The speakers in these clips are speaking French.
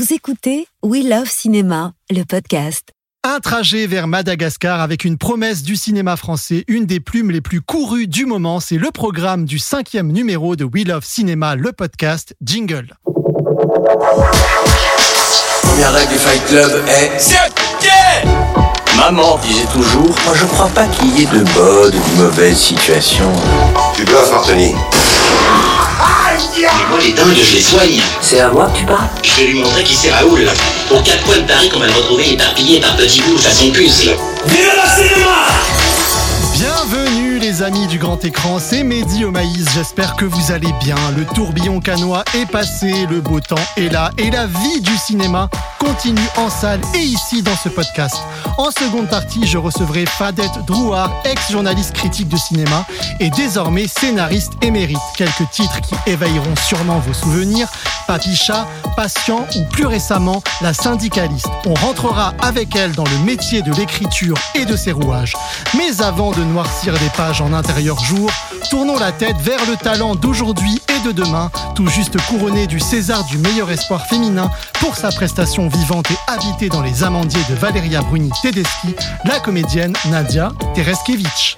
Vous écoutez We Love Cinéma, le podcast. Un trajet vers Madagascar avec une promesse du cinéma français, une des plumes les plus courues du moment, c'est le programme du cinquième numéro de We Love Cinéma, le podcast Jingle. Première règle du Fight Club est Maman disait toujours Moi je crois pas qu'il y ait de bonnes ou de mauvaises situations. Tu bluffes, Anthony. Mais moi, les dingues, je les soigne. C'est à moi que tu parles Je vais lui montrer qui c'est Raoul. Aux quatre coins de Paris, qu'on va le retrouver éparpillé par petits bouts façon puce. Vive le cinéma amis du grand écran, c'est Mehdi au maïs, j'espère que vous allez bien. Le tourbillon canois est passé, le beau temps est là et la vie du cinéma continue en salle et ici dans ce podcast. En seconde partie, je recevrai Fadette Drouard, ex-journaliste critique de cinéma et désormais scénariste émérite. Quelques titres qui éveilleront sûrement vos souvenirs. Papicha, Patient ou plus récemment La syndicaliste. On rentrera avec elle dans le métier de l'écriture et de ses rouages. Mais avant de noircir des pages en intérieur jour, tournons la tête vers le talent d'aujourd'hui et de demain, tout juste couronné du César du meilleur espoir féminin pour sa prestation vivante et habitée dans les amandiers de Valeria Bruni Tedeschi, la comédienne Nadia Tereskevich.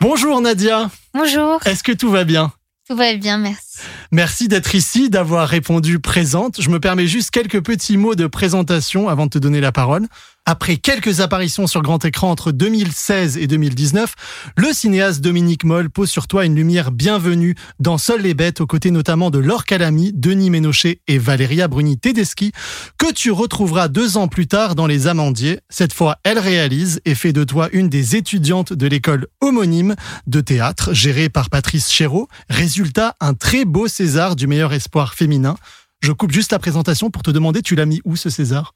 Bonjour Nadia, Bonjour, est-ce que tout va bien? Tout va bien, merci. Merci d'être ici, d'avoir répondu présente. Je me permets juste quelques petits mots de présentation avant de te donner la parole. Après quelques apparitions sur grand écran entre 2016 et 2019, le cinéaste Dominique Moll pose sur toi une lumière bienvenue dans Seuls les bêtes, aux côtés notamment de Laure Calamy, Denis Ménochet et Valéria Bruni Tedeschi, que tu retrouveras deux ans plus tard dans Les Amandiers. Cette fois, elle réalise et fait de toi une des étudiantes de l'école homonyme de théâtre gérée par Patrice Chéreau. Résultat, un très beau César du meilleur espoir féminin. Je coupe juste la présentation pour te demander, tu l'as mis où ce César?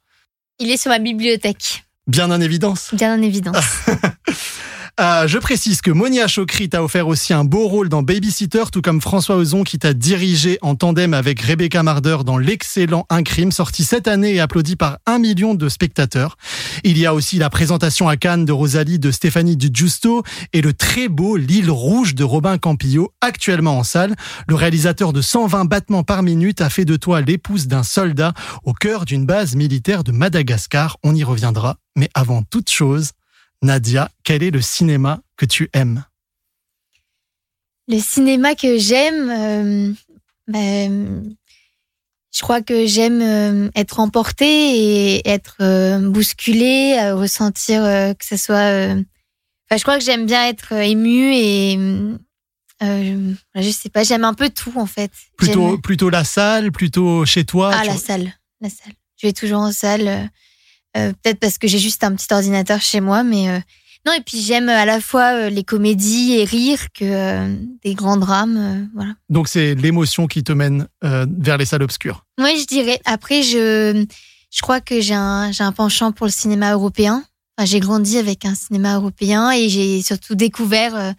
Il est sur ma bibliothèque, Bien en évidence. bien en évidence. Euh, je précise que Monia Chokri t'a offert aussi un beau rôle dans Babysitter, tout comme François Ozon qui t'a dirigé en tandem avec Rebecca Marder dans l'excellent Un crime, sorti cette année et applaudi par un million de spectateurs. Il y a aussi la présentation à Cannes de Rosalie de Stéphanie Di Giusto et le très beau L'île rouge de Robin Campillo, actuellement en salle. Le réalisateur de 120 battements par minute a fait de toi l'épouse d'un soldat au cœur d'une base militaire de Madagascar. On y reviendra. Mais avant toute chose, Nadia, quel est le cinéma que tu aimes? Le cinéma que j'aime, euh, ben, je crois que j'aime euh, être emportée et être euh, bousculée, euh, ressentir euh, que ce soit. euh, Enfin, je crois que j'aime bien être euh, émue et euh, je sais pas, j'aime un peu tout en fait. plutôt, plutôt la salle, plutôt chez toi Ah, tu- la salle, la salle. Je vais toujours en salle. Euh, euh, Peut-être parce que j'ai juste un petit ordinateur chez moi, mais euh, non. Et puis j'aime à la fois euh, les comédies et rire que euh, des grands drames. euh, voilà. Donc c'est l'émotion qui te mène euh, vers les salles obscures. Oui, je dirais. Après, je, je crois que j'ai un, j'ai un penchant pour le cinéma européen. Enfin, j'ai grandi avec un cinéma européen et j'ai surtout découvert. euh,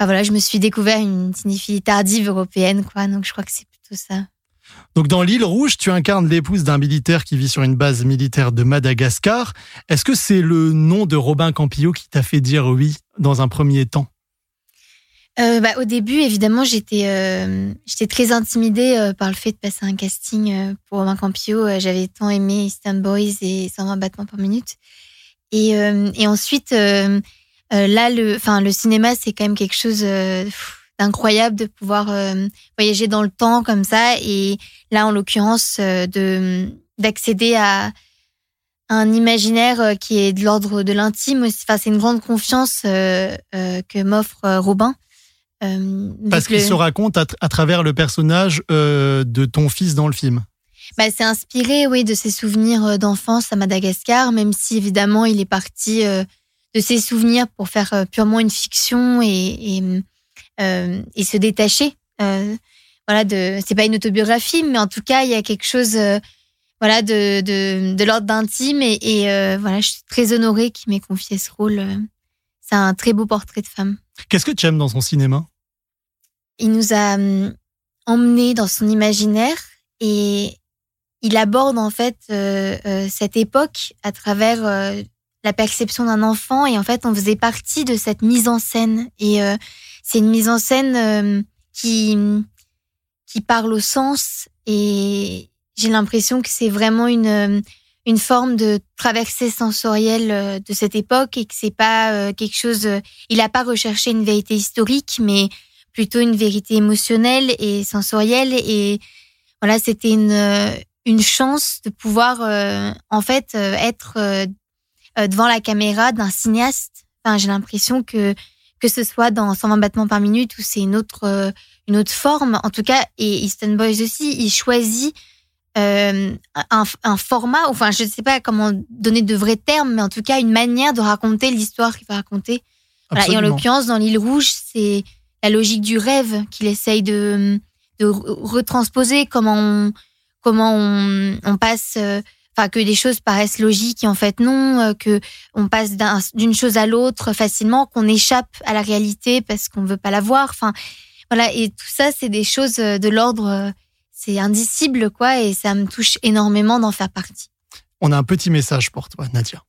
Enfin voilà, je me suis découvert une cinéphilie tardive européenne, quoi. Donc je crois que c'est plutôt ça. Donc dans l'île rouge, tu incarnes l'épouse d'un militaire qui vit sur une base militaire de Madagascar. Est-ce que c'est le nom de Robin Campillo qui t'a fait dire oui dans un premier temps? Euh, bah, au début, évidemment, j'étais euh, très intimidée euh, par le fait de passer un casting pour Romain Campillo. J'avais tant aimé Eastern Boys et 120 battements par minute. Et, ensuite, là, le, cinéma, c'est quand même quelque chose d'incroyable de pouvoir euh, voyager dans le temps comme ça. Et là, en l'occurrence, euh, de d'accéder à un imaginaire euh, qui est de l'ordre de l'intime. aussi. Enfin, c'est une grande confiance euh, que m'offre Robin. Parce qu'il le- se raconte à, à travers le personnage de ton fils dans le film. bah, c'est inspiré, oui, de ses souvenirs d'enfance à Madagascar, même si évidemment il est parti de ses souvenirs pour faire purement une fiction et, et, et se détacher. Euh, voilà, de, c'est pas une autobiographie, mais en tout cas il y a quelque chose, euh, voilà, de, de, de l'ordre d'intime et, et euh, voilà, je suis très honorée qu'il m'ait confié ce rôle. euh. C'est un très beau portrait de femme. Qu'est-ce que tu aimes dans son cinéma? Il nous a hum, emmenés dans son imaginaire et il aborde en fait euh, euh, cette époque à travers euh, la perception d'un enfant et en fait on faisait partie de cette mise en scène et euh, c'est une mise en scène euh, qui qui parle au sens et j'ai l'impression que c'est vraiment une une forme de traversée sensorielle de cette époque et que c'est pas quelque chose. Il n'a pas recherché une vérité historique, mais plutôt une vérité émotionnelle et sensorielle. Et voilà, c'était une une chance de pouvoir en fait être devant la caméra d'un cinéaste. Enfin, j'ai l'impression que que ce soit dans 120 battements par minute ou c'est une autre euh, une autre forme. En tout cas et Easton Boys aussi il choisit euh, un, un, format enfin je ne sais pas comment donner de vrais termes mais en tout cas une manière de raconter l'histoire qu'il va raconter. Voilà, et en l'occurrence dans l'île rouge c'est la logique du rêve qu'il essaye de, de retransposer comment on, comment on, on passe euh, enfin que des choses paraissent logiques et en fait non, euh, que on passe d'une chose à l'autre facilement, qu'on échappe à la réalité parce qu'on veut pas la voir. Enfin voilà et tout ça c'est des choses euh, de l'ordre, euh, c'est indicible quoi et ça me touche énormément d'en faire partie. On a un petit message pour toi, Nadia.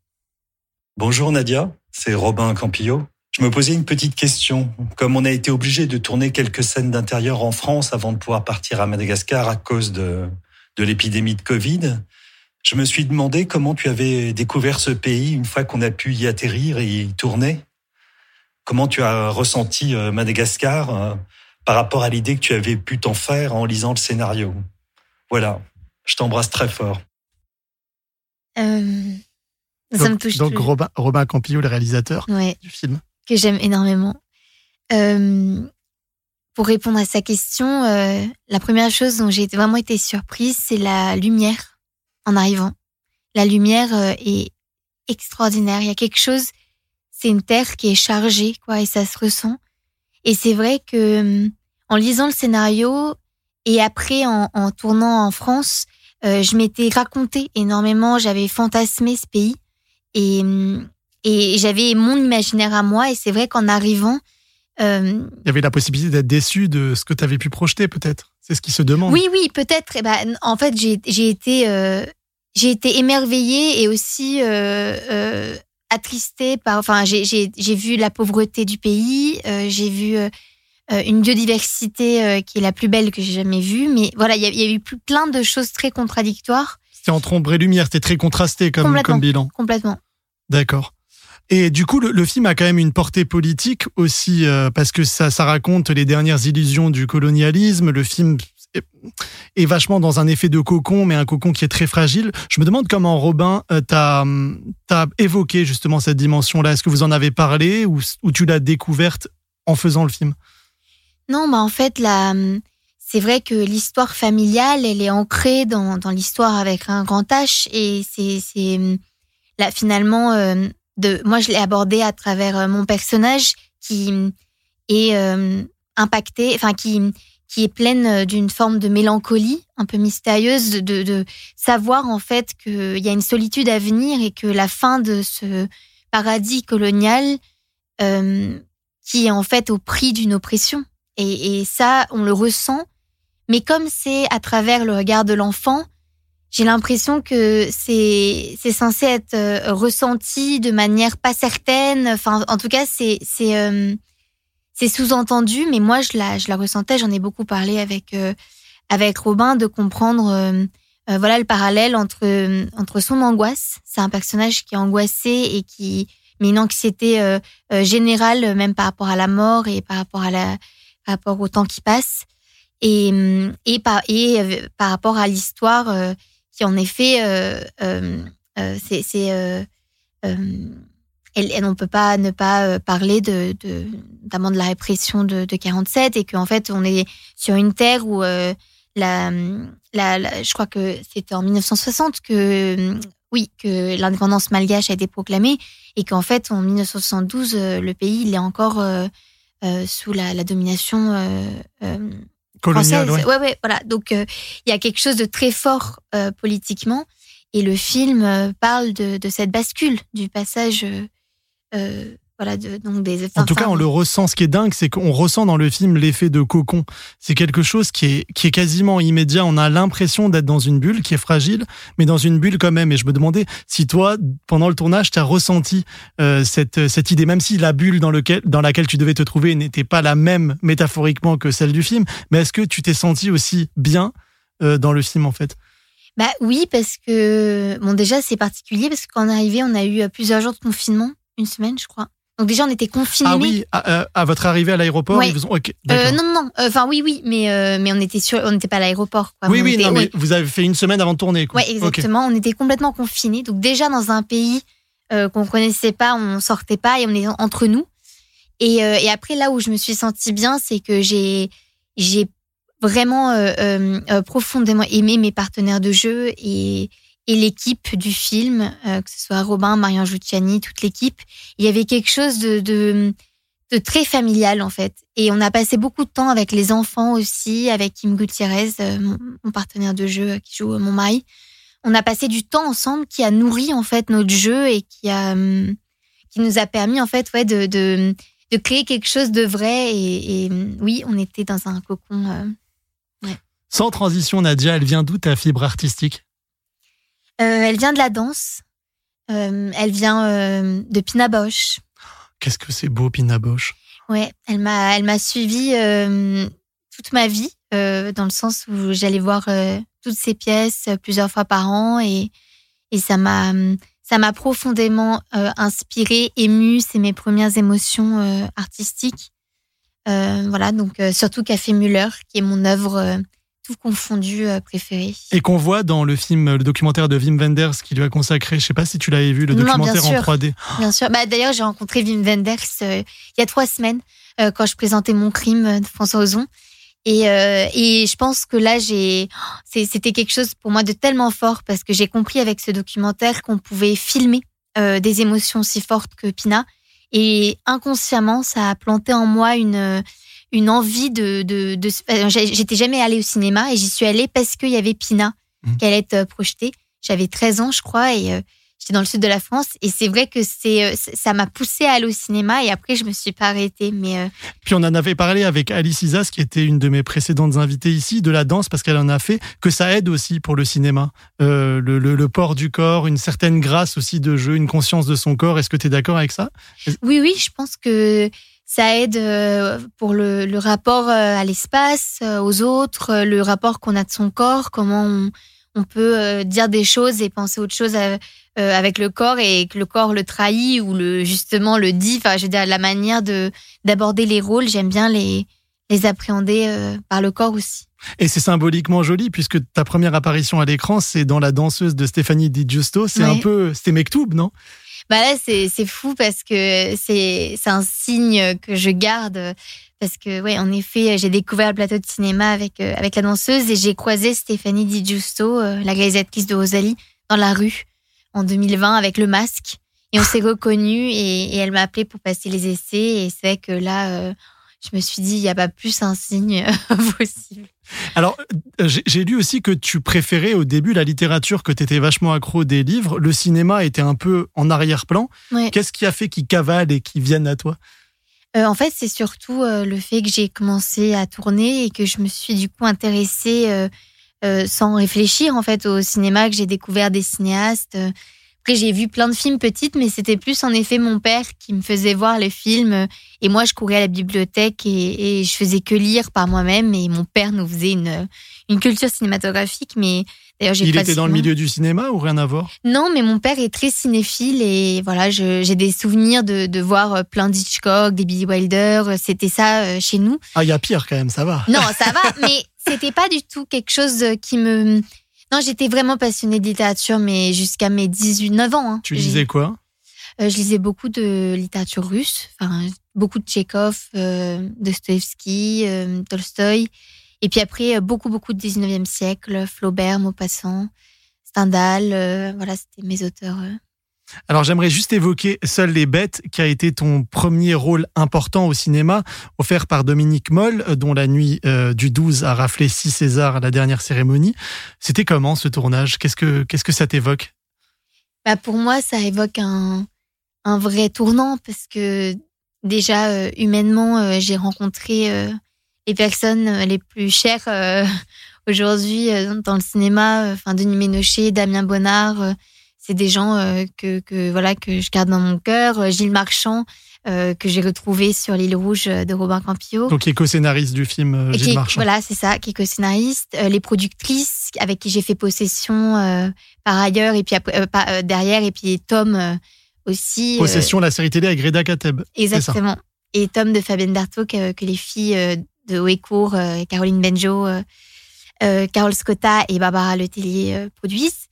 Bonjour Nadia, c'est Robin Campillo. Je me posais une petite question. Comme on a été obligé de tourner quelques scènes d'intérieur en France avant de pouvoir partir à Madagascar à cause de, de l'épidémie de Covid, je me suis demandé comment tu avais découvert ce pays une fois qu'on a pu y atterrir et y tourner. Comment tu as ressenti euh, Madagascar euh, par rapport à l'idée que tu avais pu t'en faire en lisant le scénario? Voilà, je t'embrasse très fort. Euh, ça donc, me touche. Donc Robin, Robin, Campillo, le réalisateur du film. Que j'aime énormément. pour répondre à sa question, la première chose dont j'ai vraiment été surprise, c'est la lumière en arrivant. La lumière euh, est extraordinaire. Il y a quelque chose, c'est une terre qui est chargée, quoi, et ça se ressent. Et c'est vrai que hum, en lisant le scénario et après en, tournant en France, euh, je m'étais raconté énormément, j'avais fantasmé ce pays et, et j'avais mon imaginaire à moi. Et c'est vrai qu'en arrivant, euh, il y avait la possibilité d'être déçu de ce que tu avais pu projeter, peut-être. C'est ce qui se demande. Oui, oui, peut-être. Eh ben, en fait, j'ai été, euh, j'ai été émerveillée et aussi euh, euh, attristée par. Enfin, j'ai vu la pauvreté du pays. Euh, j'ai vu une biodiversité qui est la plus belle que j'ai jamais vue. Mais voilà, il y, y, a eu plein de choses très contradictoires. C'était entre ombre et lumière. C'était très contrasté comme, comme bilan. Complètement. D'accord. Et du coup, le, film a quand même une portée politique aussi, euh, parce que ça, ça raconte les dernières illusions du colonialisme. Le film est, vachement dans un effet de cocon, mais un cocon qui est très fragile. Je me demande comment, Robin, euh, t'as as évoqué justement cette dimension-là. Est-ce que vous en avez parlé ou, ou tu l'as découverte en faisant le film? Non, bah en fait, c'est vrai que l'histoire familiale, elle est ancrée dans, dans l'histoire avec un grand H, et c'est là finalement... Euh, moi je l'ai abordé à travers euh, mon personnage qui est euh, impacté, enfin qui qui est pleine euh, d'une forme de mélancolie un peu mystérieuse, de, de savoir en fait qu'il y a une solitude à venir et que la fin de ce paradis colonial qui est en fait au prix d'une oppression. Et, et, ça, on le ressent. Mais comme c'est à travers le regard de l'enfant, j'ai l'impression que c'est c'est censé être euh, ressenti de manière pas certaine. Enfin, en tout cas, c'est c'est euh, c'est sous-entendu, mais moi je la je la ressentais. J'en ai beaucoup parlé avec euh, avec Robin de comprendre voilà le parallèle entre entre son angoisse. C'est un personnage qui est angoissé et qui mais une anxiété générale même par rapport à la mort et par rapport à la par rapport au temps qui passe et et par et par rapport à l'histoire qui en effet, euh, euh, euh, c'est, elle, on peut pas ne pas parler de, de notamment de la répression de, de 47 et qu'en fait on est sur une terre où la, la, je crois que c'était en 1960 que oui que l'indépendance malgache a été proclamée et qu'en fait en 1972 le pays il est encore sous la, la domination coloniale. Ouais. ouais. voilà. Donc euh, il y a quelque chose de très fort euh, politiquement, et le film euh, parle de, de, cette bascule, du passage. Voilà, de, donc des en tout cas, on le ressent. Ce qui est dingue, c'est qu'on ressent dans le film l'effet de cocon. C'est quelque chose qui est, qui est quasiment immédiat. On a l'impression d'être dans une bulle qui est fragile, mais dans une bulle quand même. Et je me demandais si toi, pendant le tournage, tu as ressenti euh, cette, cette idée, même si la bulle dans, lequel, dans laquelle tu devais te trouver n'était pas la même métaphoriquement que celle du film, mais est-ce que tu t'es senti aussi bien dans le film en fait? Bah oui, parce que bon déjà c'est particulier parce que quand on est arrivé, on a eu plusieurs jours de confinement, une semaine je crois. Donc déjà on était confinés. Ah oui, à, votre arrivée à l'aéroport, vous ont. non non non, enfin oui oui, mais mais on était sûr, on n'était pas à l'aéroport. Oui oui, non, mais vous avez fait une semaine avant de tourner. Oui exactement, on était complètement confinés. Donc déjà dans un pays qu'on connaissait pas, on sortait pas et on est entre nous. Et, et après là où je me suis sentie bien, c'est que j'ai j'ai vraiment euh, euh, euh, profondément aimé mes partenaires de jeu et, et l'équipe du film, que ce soit Robin, Marianne Giucciani, toute l'équipe. Il y avait quelque chose de, très familial en fait. Et on a passé beaucoup de temps avec les enfants aussi, avec Kim Gutiérrez, mon, partenaire de jeu qui joue mon mari. On a passé du temps ensemble qui a nourri en fait notre jeu et qui a qui nous a permis en fait ouais de, de, créer quelque chose de vrai et, oui on était dans un cocon sans transition, Nadia, elle vient d'où ta fibre artistique? euh, Elle vient de la danse. Euh, elle vient euh, de Pina Bausch. Qu'est-ce que c'est beau, Pina Bausch Ouais, elle m'a, elle m'a suivi toute ma vie, dans le sens où j'allais voir toutes ses pièces plusieurs fois par an et, et ça m'a, ça m'a profondément inspirée, émue. C'est mes premières émotions artistiques. voilà, donc surtout Café Muller, qui est mon œuvre confondu euh, préféré. Et qu'on voit dans le film, le documentaire de Wim Wenders qui lui a consacré, je sais pas si tu l'avais vu, le documentaire en 3D. Bien sûr. Bah, D'ailleurs, j'ai rencontré Wim Wenders euh, il y a trois semaines euh, quand je présentais mon crime de François Ozon. Et, et je pense que là, j'ai, c'était quelque chose pour moi de tellement fort parce que j'ai compris avec ce documentaire qu'on pouvait filmer des émotions si fortes que Pina. Et inconsciemment, ça a planté en moi une, une envie de. de, de J'étais jamais allée au cinéma et j'y suis allée parce qu'il y avait Pina mmh. qui allait être euh, projetée. J'avais 13 ans, je crois, et euh, j'étais dans le sud de la France. Et c'est vrai que c'est euh, ça m'a poussée à aller au cinéma et après, je me suis pas arrêtée. Mais, Puis on en avait parlé avec Alice Isas, qui était une de mes précédentes invitées ici, de la danse, parce qu'elle en a fait, que ça aide aussi pour le cinéma. le, le, le, port du corps, une certaine grâce aussi de jeu, une conscience de son corps. Est-ce que tu es d'accord avec ça? Oui, oui, je pense que ça aide euh, pour le, le rapport euh, à l'espace, euh, aux autres, le rapport qu'on a de son corps, comment on, on peut dire des choses et penser autre chose avec le corps et que le corps le trahit ou le justement le dit. Enfin, je veux dire la manière de d'aborder les rôles, j'aime bien les les appréhender par le corps aussi. Et c'est symboliquement joli puisque ta première apparition à l'écran, c'est dans la danseuse de Stéphanie Di Giusto. C'est un peu, c'était Mektoub, non? Bah là, c'est, fou parce que c'est, c'est un signe que je garde. Parce que, ouais, en effet, j'ai découvert le plateau de cinéma avec, euh, avec la danseuse et j'ai croisé Stéphanie Di Giusto, euh, la réalisatrice de Rosalie, dans la rue en 2020 avec le masque. Et on s'est reconnus et, et, elle m'a appelé pour passer les essais. Et c'est vrai que là, euh, je me suis dit, il n'y a pas plus un signe possible. Alors, euh, j'ai lu aussi que tu préférais au début la littérature, que tu étais vachement accro des livres. Le cinéma était un peu en arrière-plan. Qu'est-ce qui a fait qu'ils cavalent et qu'ils viennent à toi? Euh, En fait, c'est surtout euh, le fait que j'ai commencé à tourner et que je me suis du coup intéressée sans réfléchir en fait au cinéma, que j'ai découvert des cinéastes. Après, j'ai vu plein de films petites, mais c'était plus en effet mon père qui me faisait voir les films. Et moi, je courais à la bibliothèque et, et je faisais que lire par moi-même. Et mon père nous faisait une, une culture cinématographique. Mais d'ailleurs, j'ai Il était dans le milieu du cinéma ou rien à voir? Non, mais mon père est très cinéphile et voilà, j'ai des souvenirs de, de voir plein d'Hitchcock, des Billy Wilder. C'était ça euh, chez nous. Ah, il y a pire quand même, ça va. Non, ça va, mais c'était pas du tout quelque chose qui me non, j'étais vraiment passionnée de littérature, mais jusqu'à mes 18-9 ans. Hein. Tu lisais quoi? Euh, Je lisais beaucoup de littérature russe, enfin, beaucoup de Tchekhov, euh, Dostoevsky, euh, Tolstoï. Et puis après, euh, beaucoup, beaucoup de 19e siècle, Flaubert, Maupassant, Stendhal. Euh, voilà, c'était mes auteurs alors j'aimerais juste évoquer Seules les bêtes, qui a été ton premier rôle important au cinéma, offert par Dominique Moll, euh, dont la nuit euh, du 12 a raflé six Césars à la dernière cérémonie. C'était comment ce tournage? Qu'est-ce que ça t'évoque? Bah Pour moi, ça évoque un, un vrai tournant, parce que déjà, euh, humainement, j'ai rencontré les personnes les plus chères aujourd'hui dans le cinéma, enfin Denis Ménochet, Damien Bonnard c'est des gens euh, que, que voilà que je garde dans mon cœur. Euh, Gilles Marchand, euh, que j'ai retrouvé sur l'île rouge de Robin Campillo. Donc, qui est co-scénariste du film euh, Gilles qui est- Marchand. Voilà, c'est ça, qui est co-scénariste. Euh, les productrices avec qui j'ai fait possession par ailleurs et puis après, pas- derrière et puis Tom aussi. Possession, la série télé avec Reda Kateb. exactement. Et Tom de Fabienne Berthaud que, que les filles de Haut Caroline Benjo, Carole Scotta et Barbara Letellier produisent.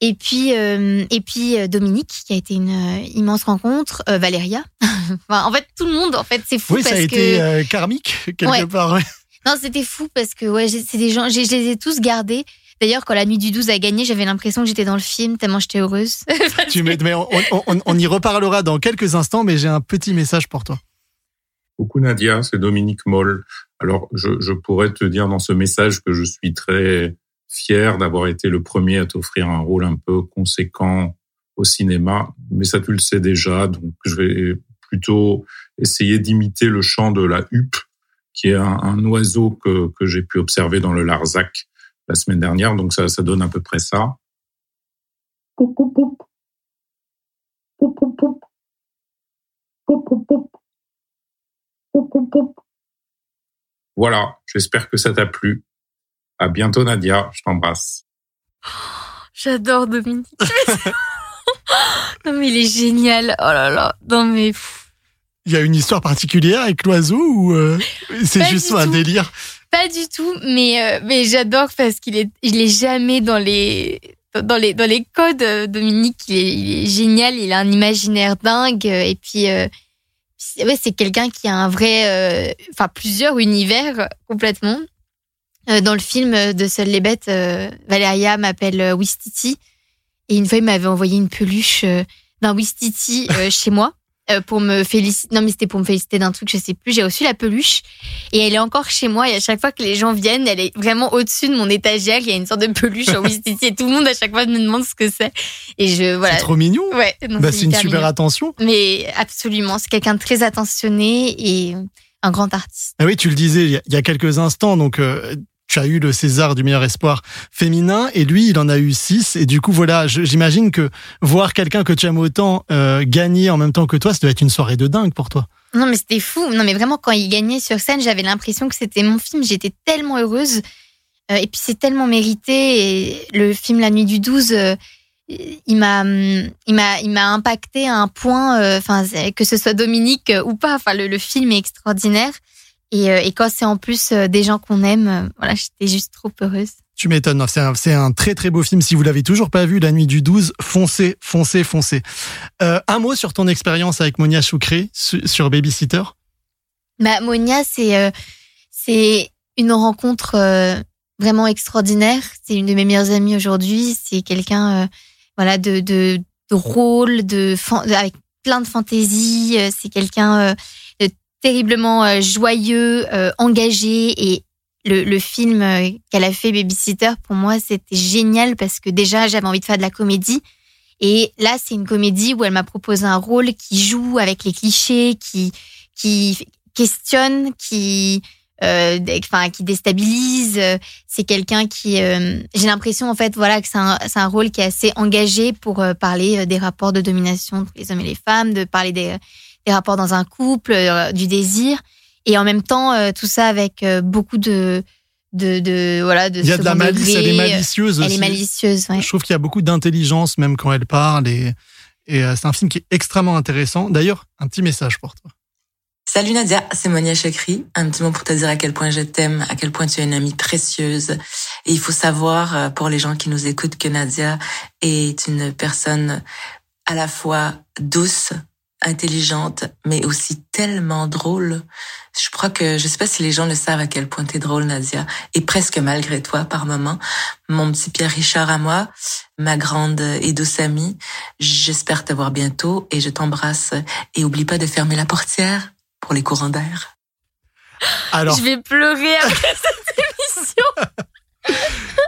Et puis, euh, et puis euh, Dominique, qui a été une euh, immense rencontre, euh, Valéria. Enfin, en fait, tout le monde, en fait, c'est fou Oui, parce ça a que été euh, karmique, quelque Ouais. part. non, c'était fou parce que ouais, c'est des gens, je les ai tous gardés. D'ailleurs, quand la nuit du 12 a gagné, j'avais l'impression que j'étais dans le film tellement j'étais heureuse. Tu mais on, on- on- on y reparlera dans quelques instants, mais j'ai un petit message pour toi. Coucou Nadia, c'est Dominique Moll. Alors, je, je pourrais te dire dans ce message que je suis très fier d'avoir été le premier à t'offrir un rôle un peu conséquent au cinéma, mais ça tu le sais déjà, donc je vais plutôt essayer d'imiter le chant de la huppe, qui est un, un oiseau que, que j'ai pu observer dans le Larzac la semaine dernière, donc ça, ça donne à peu près ça. Voilà, j'espère que ça t'a plu. À bientôt Nadia, je t'embrasse. J'adore Dominique. non mais il est génial. Oh là là. Non mais Il y a une histoire particulière avec l'oiseau ou euh, c'est juste un tout. délire? Pas du tout. Mais euh, mais j'adore parce qu'il est il est jamais dans les dans les dans les codes. euh, Dominique, il est, il est génial. Il a un imaginaire dingue et puis. euh, c'est- ouais, c'est quelqu'un qui a un vrai, euh, enfin plusieurs univers complètement. Euh, dans le film euh, de Seules les bêtes, euh, Valéria m'appelle Wistiti et une fois il m'avait envoyé une peluche d'un Wistiti chez moi pour me féliciter. Non mais c'était pour me féliciter d'un truc, je sais plus. J'ai reçu la peluche et elle est encore chez moi. Et à chaque fois que les gens viennent, elle est vraiment au-dessus de mon étagère. Il y a une sorte de peluche en Wistiti et tout le monde à chaque fois me demande ce que c'est. Et je voilà. C'est trop mignon. Ouais, Bah, c'est une super mignon. attention. Mais absolument, c'est quelqu'un de très attentionné et un grand artiste. Ah oui, tu le disais il y a, il y a quelques instants, donc euh, tu as eu le César du meilleur espoir féminin et lui, il en a eu six. Et du coup, voilà, j'imagine que voir quelqu'un que tu aimes autant euh, gagner en même temps que toi, ça doit être une soirée de dingue pour toi. Non, mais c'était fou. Non, mais vraiment, quand il gagnait sur scène, j'avais l'impression que c'était mon film. J'étais tellement heureuse. Euh, et puis, c'est tellement mérité. Et le film La Nuit du 12, euh, il m'a, hum, il m'a, il m'a impacté à un point, enfin, que ce soit Dominique ou pas. Enfin, le, le film est extraordinaire. Et, euh, et quand c'est en plus euh, des gens qu'on aime, euh, voilà, j'étais juste trop heureuse. Tu m'étonnes. C'est un, très très beau film. Si vous l'avez toujours pas vu, La Nuit du 12, foncez, foncez, foncez. Euh, un mot sur ton expérience avec Monia Choukré su- sur Babysitter? Bah, Monia, c'est euh, c'est une rencontre euh, vraiment extraordinaire. C'est une de mes meilleures amies aujourd'hui. C'est quelqu'un voilà de de drôle, de, fan- de- avec plein de fantaisie. C'est quelqu'un terriblement euh, joyeux, euh, engagé et le, le film euh, qu'elle a fait Babysitter pour moi c'était génial parce que déjà j'avais envie de faire de la comédie et là c'est une comédie où elle m'a proposé un rôle qui joue avec les clichés, qui qui questionne, qui euh, enfin qui déstabilise. C'est quelqu'un qui, j'ai l'impression en fait, voilà, que c'est un, un rôle qui est assez engagé pour parler des rapports de domination entre les hommes et les femmes, de parler des, des rapports dans un couple, euh, du désir, et en même temps euh, tout ça avec euh, beaucoup de de, de voilà de Il y a de la malice, elle est malicieuse Elle aussi. est malicieuse, ouais. Je trouve qu'il y a beaucoup d'intelligence même quand elle parle et, et c'est un film qui est extrêmement intéressant. D'ailleurs, un petit message pour toi. Salut Nadia, c'est Monia Chakri. Un petit mot pour te dire à quel point je t'aime, à quel point tu es une amie précieuse. Et il faut savoir, pour les gens qui nous écoutent, que Nadia est une personne à la fois douce, intelligente, mais aussi tellement drôle. Je crois que, je sais pas si les gens le savent à quel point t'es drôle, Nadia, et presque malgré toi par moment. Mon petit Pierre Richard à moi, ma grande et douce amie, j'espère te voir bientôt et je t'embrasse. Et oublie pas de fermer la portière pour les courants d'air. Alors, Je vais pleurer après cette émission.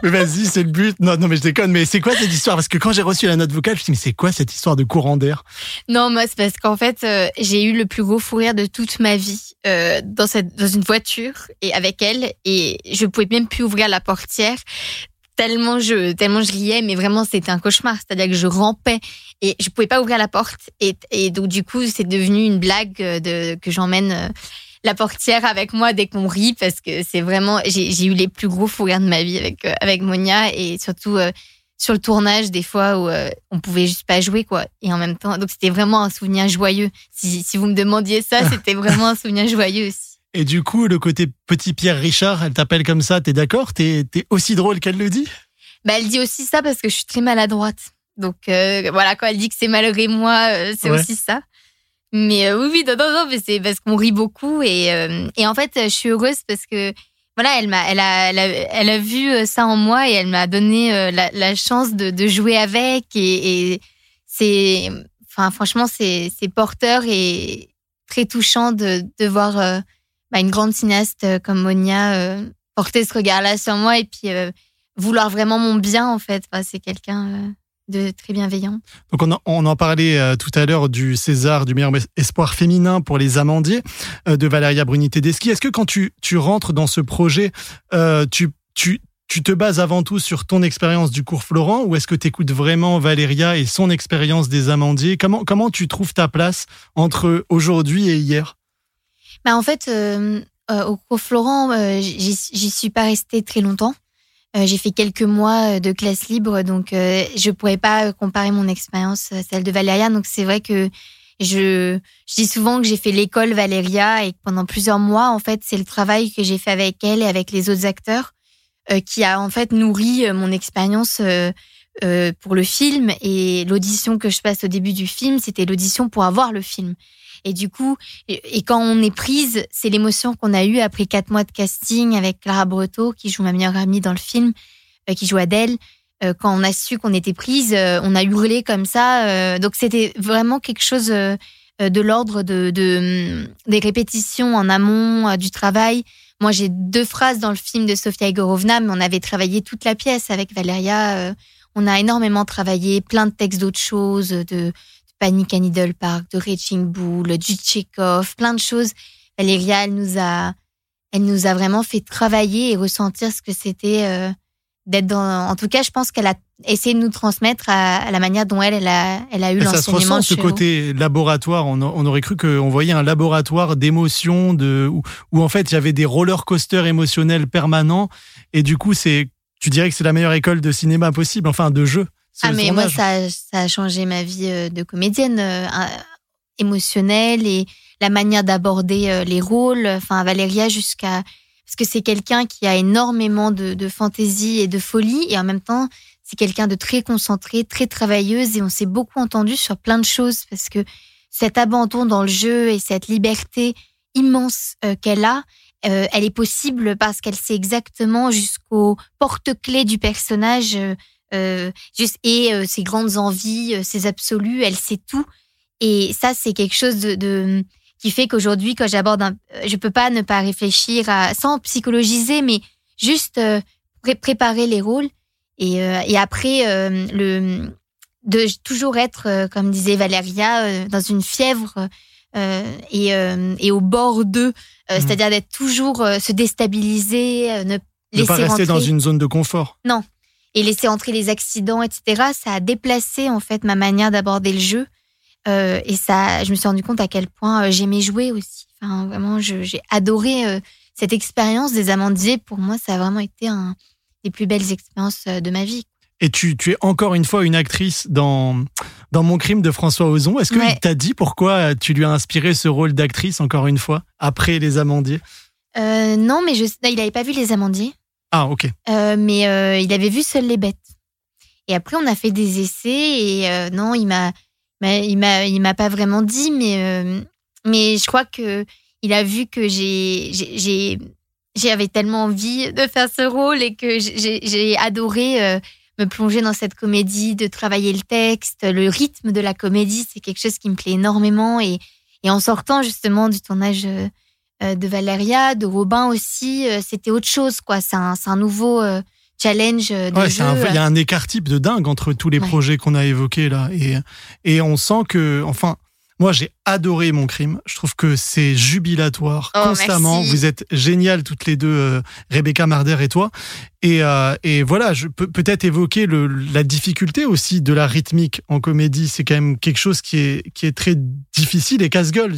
mais vas-y, c'est le but. Non, non, mais je déconne. Mais c'est quoi cette histoire? Parce que quand j'ai reçu la note vocale, je me suis dit, mais c'est quoi cette histoire de courant d'air? Non, moi, c'est parce qu'en fait, euh, j'ai eu le plus gros fou rire de toute ma vie euh, dans, cette, dans une voiture et avec elle. Et je pouvais même plus ouvrir la portière. tellement je, tellement je riais, mais vraiment c'était un cauchemar. C'est-à-dire que je rampais et je pouvais pas ouvrir la porte. Et, et donc du coup, c'est devenu une blague de, que j'emmène euh, la portière avec moi dès qu'on rit parce que c'est vraiment, j'ai eu les plus gros fous rires de ma vie avec, euh, avec Monia et surtout euh, sur le tournage des fois où on pouvait juste pas jouer quoi. Et en même temps, donc c'était vraiment un souvenir joyeux. Si, si vous me demandiez ça, c'était vraiment un souvenir joyeux aussi. Et du coup, le côté petit Pierre Richard, elle t'appelle comme ça, t'es d'accord? T'es es aussi drôle qu'elle le dit? Bah, Elle dit aussi ça parce que je suis très maladroite. Donc euh, voilà, quand elle dit que c'est malgré moi, euh, c'est aussi ça. Mais euh, oui, oui, non, non, non, mais c'est parce qu'on rit beaucoup et, et en fait, je suis heureuse parce que voilà, elle m'a, elle a, elle a, vu ça en moi et elle m'a donné la, chance de, jouer avec et, c'est, enfin, franchement, c'est, porteur et très touchant de, de voir bah, une grande cinéaste euh, comme Monia euh, porter ce regard-là sur moi et puis euh, vouloir vraiment mon bien en fait. c'est quelqu'un de très bienveillant. Donc on, on en parlait tout à l'heure du César du meilleur espoir féminin pour les Amandiers de Valéria Bruni-Tedeschi. Est-ce que quand tu, tu rentres dans ce projet, tu, tu, tu te bases avant tout sur ton expérience du cours Florent ou est-ce que tu écoutes vraiment Valéria et son expérience des Amandiers? Comment, comment tu trouves ta place entre aujourd'hui et hier? Bah, en fait, euh, euh, au cours Florent, euh, j'y suis pas restée très longtemps. J'ai fait quelques mois de classe libre, donc je pourrais pas comparer mon expérience à celle de Valéria. Donc c'est vrai que je, je dis souvent que j'ai fait l'école Valéria et que pendant plusieurs mois, en fait, c'est le travail que j'ai fait avec elle et avec les autres acteurs qui a en fait nourri mon expérience pour le film. Et l'audition que je passe au début du film, c'était l'audition pour avoir le film. Et du coup, et, quand on est prise, c'est l'émotion qu'on a eue après quatre mois de casting avec Clara Breteau, qui joue ma meilleure amie dans le film, euh, qui joue Adèle. Euh, quand on a su qu'on était prise, euh, on a hurlé comme ça. donc c'était vraiment quelque chose de l'ordre de, de, des répétitions en amont du travail. Moi, j'ai deux phrases dans le film de Sofia Igorovna, mais on avait travaillé toute la pièce avec Valéria. on a énormément travaillé, plein de textes d'autres choses, de Panic à Needle Park, de Raging Bull, du Tchekhov, plein de choses. Valéria, elle nous a, elle nous a vraiment fait travailler et ressentir ce que c'était euh, d'être dans. En tout cas, je pense qu'elle a essayé de nous transmettre à, la manière dont elle, elle a, elle a eu l'enseignement. Ça se ressent ce côté laboratoire. On, on, aurait cru qu'on voyait un laboratoire d'émotions, de où, où, en fait il y avait des roller coasters émotionnels permanents. Et du coup, c'est, tu dirais que c'est la meilleure école de cinéma possible, enfin de jeu. Ah, mais moi, ça, ça, a changé ma vie euh, de comédienne euh, émotionnelle et la manière d'aborder euh, les rôles. Enfin, Valéria, jusqu'à. Parce que c'est quelqu'un qui a énormément de, de fantaisie et de folie et en même temps, c'est quelqu'un de très concentré, très travailleuse et on s'est beaucoup entendu sur plein de choses parce que cet abandon dans le jeu et cette liberté immense qu'elle a, elle est possible parce qu'elle sait exactement jusqu'au porte-clés du personnage euh, juste, et euh, ses grandes envies, euh, ses absolus, elle sait tout. Et ça, c'est quelque chose de, qui fait qu'aujourd'hui, quand j'aborde un, je peux pas ne pas réfléchir à, sans psychologiser, mais juste préparer les rôles. Et, et après, le, de toujours être, comme disait Valéria, dans une fièvre et, et au bord d'eux, mmh. c'est-à-dire d'être toujours se déstabiliser, ne, ne pas rester dans une zone de confort. Non, et laisser entrer les accidents, etc. Ça a déplacé en fait ma manière d'aborder le jeu. Euh, et ça, je me suis rendu compte à quel point euh, j'aimais jouer aussi. Enfin, vraiment, j'ai adoré euh, cette expérience des Amandiers. Pour moi, ça a vraiment été un des plus belles expériences de ma vie. Et tu, tu es encore une fois une actrice dans, dans Mon crime de François Ozon. Est-ce qu'il t'a dit pourquoi tu lui as inspiré ce rôle d'actrice encore une fois, après Les Amandiers? Non, mais je, il n'avait pas vu Les Amandiers. Ah, ok. Euh, mais euh, il avait vu Seules les bêtes. Et après, on a fait des essais et euh, non, il m'a, il m'a, il m'a pas vraiment dit, mais mais je crois que il a vu que j'ai, j'ai, j'avais tellement envie de faire ce rôle et que j'ai adoré me plonger dans cette comédie, de travailler le texte, le rythme de la comédie, c'est quelque chose qui me plaît énormément et et en sortant justement du tournage de Valéria, de Robin aussi. Euh, c'était autre chose, quoi. C'est un, un, nouveau euh, challenge de Il y a un écart type de dingue entre tous les projets qu'on a évoqués là. Et, et on sent que, enfin, Moi, j'ai adoré mon crime. Je trouve que c'est jubilatoire Oh, constamment. merci. Vous êtes géniales toutes les deux, euh, Rebecca Marder et toi. Et, euh, et voilà, je peux peut-être évoquer le, la difficulté aussi de la rythmique en comédie. C'est quand même quelque chose qui est, qui est très difficile et casse-gueule.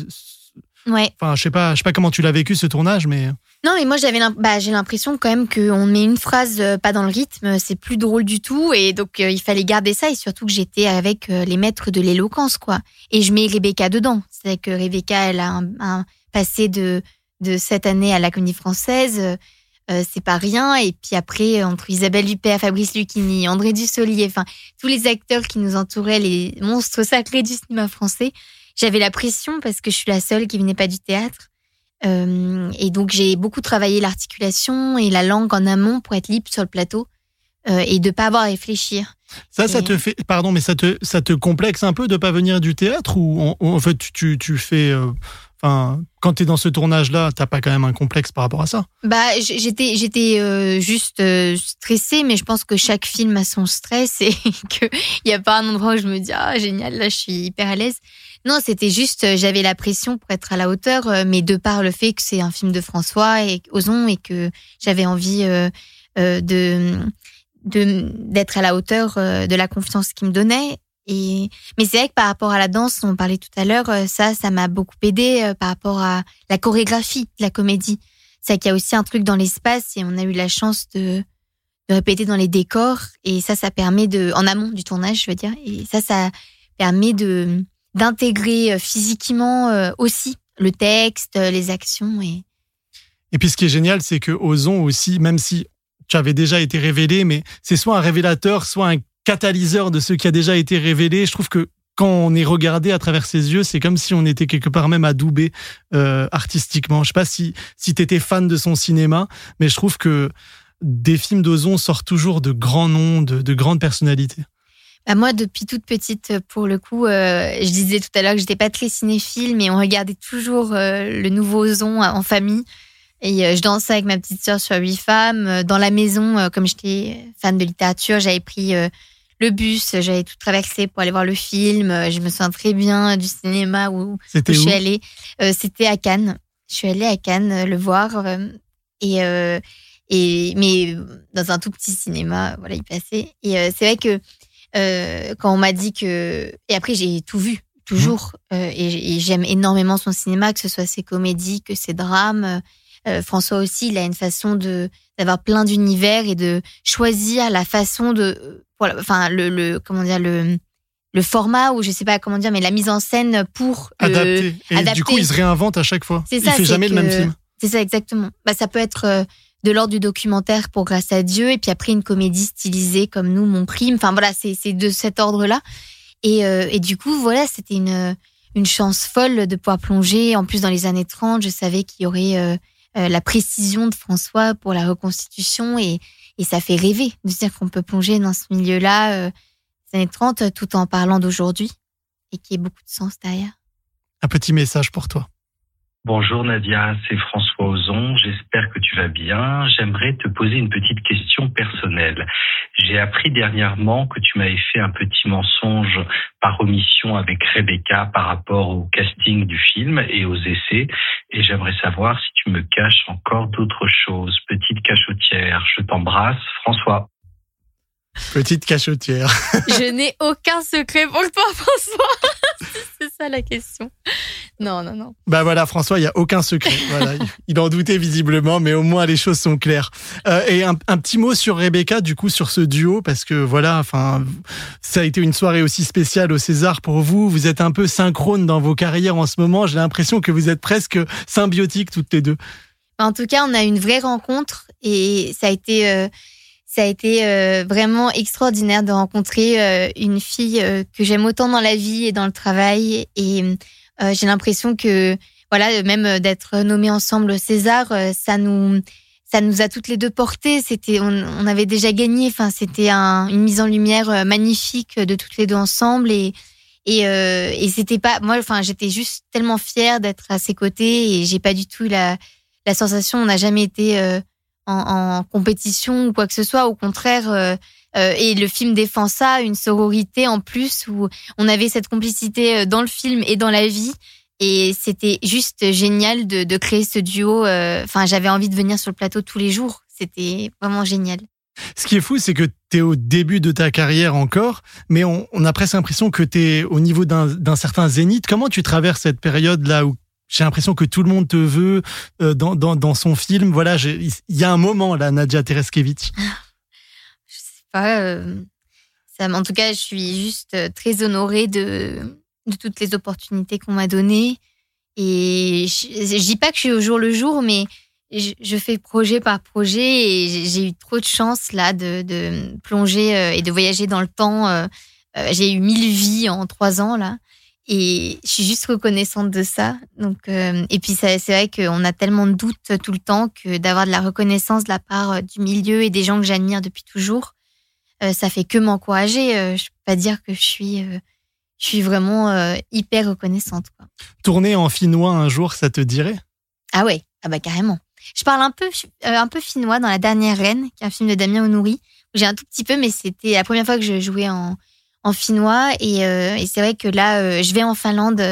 Ouais. Enfin, je sais pas, je sais pas comment tu l'as vécu ce tournage, mais Non, mais moi j'avais bah, j'ai l'impression quand même qu'on met une phrase euh, pas dans le rythme, c'est plus drôle du tout et donc euh, il fallait garder ça et surtout que j'étais avec euh, les maîtres de l'éloquence quoi. Et je mets Rebecca dedans, c'est que Rebecca elle a un, un passé de de cette année à la Comédie Française, euh, euh, c'est pas rien et puis après entre Isabelle Huppert, Fabrice Lucchini, André Dussolier, enfin tous les acteurs qui nous entouraient, les monstres sacrés du cinéma français, j'avais la pression parce que je suis la seule qui venait pas du théâtre. Euh, et donc j'ai beaucoup travaillé l'articulation et la langue en amont pour être libre sur le plateau euh, et de pas avoir à réfléchir. ça, ça te fait, pardon, mais ça te, ça te complexe un peu de pas venir du théâtre ou en, en fait tu, tu, tu fais, euh, enfin, quand t'es dans ce tournage-là, t'as pas quand même un complexe par rapport à ça? Bah j'étais j'étais juste stressée, mais je pense que chaque film a son stress et que il y a pas un endroit où je me dis ah génial là je suis hyper à l'aise. Non c'était juste euh, j'avais la pression pour être à la hauteur, euh, mais de par le fait que c'est un film de François et Ozon et que j'avais envie euh, de d'être à la hauteur de la confiance qu'il me donnait. Et mais c'est vrai que par rapport à la danse, on parlait tout à l'heure, ça ça m'a beaucoup aidé par rapport à la chorégraphie de la comédie. C'est qu'il y a aussi un truc dans l'espace et on a eu la chance de, de répéter dans les décors. Et ça, ça permet de, en amont du tournage, je veux dire, et ça, ça permet de d'intégrer euh, physiquement euh, aussi le texte, euh, les actions et Et puis ce qui est génial, c'est que Ozon aussi, même si tu avais déjà été révélé, mais c'est soit un révélateur, soit un catalyseur de ce qui a déjà été révélé. Je trouve que quand on est regardé à travers ses yeux, c'est comme si on était quelque part même adoubé euh, artistiquement. Je sais pas si si t'étais fan de son cinéma, mais je trouve que des films d'Ozon sortent toujours de grands noms, de grandes personnalités. Bah, moi, depuis toute petite, pour le coup, euh, je disais tout à l'heure que j'étais pas très cinéphile, mais on regardait toujours euh, le nouveau Ozon en famille. Et euh, je dansais avec ma petite sœur sur Huit femmes. Euh, Dans la maison, euh, comme j'étais fan de littérature, j'avais pris euh, le bus, j'avais tout traversé pour aller voir le film. Euh, Je me souviens très bien du cinéma où, je suis allée. Euh, C'était à Cannes. Je suis allée à Cannes euh, le voir. euh, et, euh, et mais dans un tout petit cinéma, voilà, il passait. Et euh, c'est vrai que euh, quand on m'a dit que et après j'ai tout vu toujours euh, et, j'aime énormément son cinéma que ce soit ses comédies que ses drames Euh, François aussi il a une façon de d'avoir plein d'univers et de choisir la façon de voilà, enfin le, le comment dire le le format ou je sais pas comment dire mais la mise en scène pour le- adapté. Et du coup, il se réinvente à chaque fois. C'est il ça, fait jamais le même film. C'est ça, exactement. Bah, ça peut être de l'ordre du documentaire pour Grâce à Dieu, et puis après une comédie stylisée comme nous, Mon Crime. Enfin voilà, c'est c'est de cet ordre-là. Et, euh, et du coup, voilà, c'était une, une chance folle de pouvoir plonger. En plus, dans les années 30, je savais qu'il y aurait euh, euh, la précision de François pour la reconstitution, et, et ça fait rêver de dire qu'on peut plonger dans ce milieu-là, euh, des années 30, tout en parlant d'aujourd'hui, et qu'il y ait beaucoup de sens derrière. Un petit message pour toi. Bonjour Nadia, c'est François Ozon. J'espère que tu vas bien. J'aimerais te poser une petite question personnelle. J'ai appris dernièrement que tu m'avais fait un petit mensonge par omission avec Rebecca par rapport au casting du film et aux essais. Et j'aimerais savoir si tu me caches encore d'autres choses. Petite cachotière, je t'embrasse. François. Petite cachotière. Je n'ai aucun secret pour toi, François. C'est ça la question. Non, non, non. Bah voilà, François, il y a aucun secret. Voilà, il- en doutait visiblement, mais au moins les choses sont claires. Euh, et un, un petit mot sur Rebecca, du coup, sur ce duo, parce que voilà, enfin, ça a été une soirée aussi spéciale au César pour vous. Vous êtes un peu synchrone dans vos carrières en ce moment. J'ai l'impression que vous êtes presque symbiotiques toutes les deux. En tout cas, on a une vraie rencontre et ça a été, euh, ça a été euh, vraiment extraordinaire de rencontrer euh, une fille euh, que j'aime autant dans la vie et dans le travail. Et j'ai l'impression que, voilà, même d'être nommés ensemble César, ça nous, ça nous a toutes les deux portées. C'était, on, avait déjà gagné. Enfin, c'était un- une mise en lumière magnifique de toutes les deux ensemble et et, c'était pas moi. Enfin, j'étais juste tellement fière d'être à ses côtés et j'ai pas du tout la la sensation. On n'a jamais été euh, en, compétition ou quoi que ce soit. Au contraire, euh, euh, et le film défend ça, une sororité en plus où on avait cette complicité dans le film et dans la vie. Et c'était juste génial de, de, créer ce duo. Enfin, j'avais envie de venir sur le plateau tous les jours. C'était vraiment génial. Ce qui est fou, c'est que tu es au début de ta carrière encore, mais on, a presque l'impression que tu es au niveau d'un certain zénith. Comment tu traverses cette période-là où j'ai l'impression que tout le monde te veut euh, dans, dans, son film Voilà, il y a un moment là, Nadia Tereskevich. Je sais pas. Euh, ça, en tout cas, je suis juste euh, très honorée de, de toutes les opportunités qu'on m'a données. Et je, je dis pas que je suis au jour le jour, mais je fais projet par projet et j'ai eu trop de chance là de, de, plonger et de voyager dans le temps. J'ai eu mille vies en trois ans là et je suis juste reconnaissante de ça. Donc et puis c'est vrai qu'on a tellement de doutes tout le temps que d'avoir de la reconnaissance de la part du milieu et des gens que j'admire depuis toujours, ça fait que m'encourager. je peux pas dire que je suis je suis vraiment hyper reconnaissante. Quoi. Tourner en finnois un jour, ça te dirait? Ah ouais, ah bah carrément. Je parle un peu, euh, un peu finnois dans La Dernière Reine, qui est un film de Damien Onouri. J'ai un tout petit peu, mais c'était la première fois que je jouais en, en finnois. Et, euh, et c'est vrai que là, euh, je vais en Finlande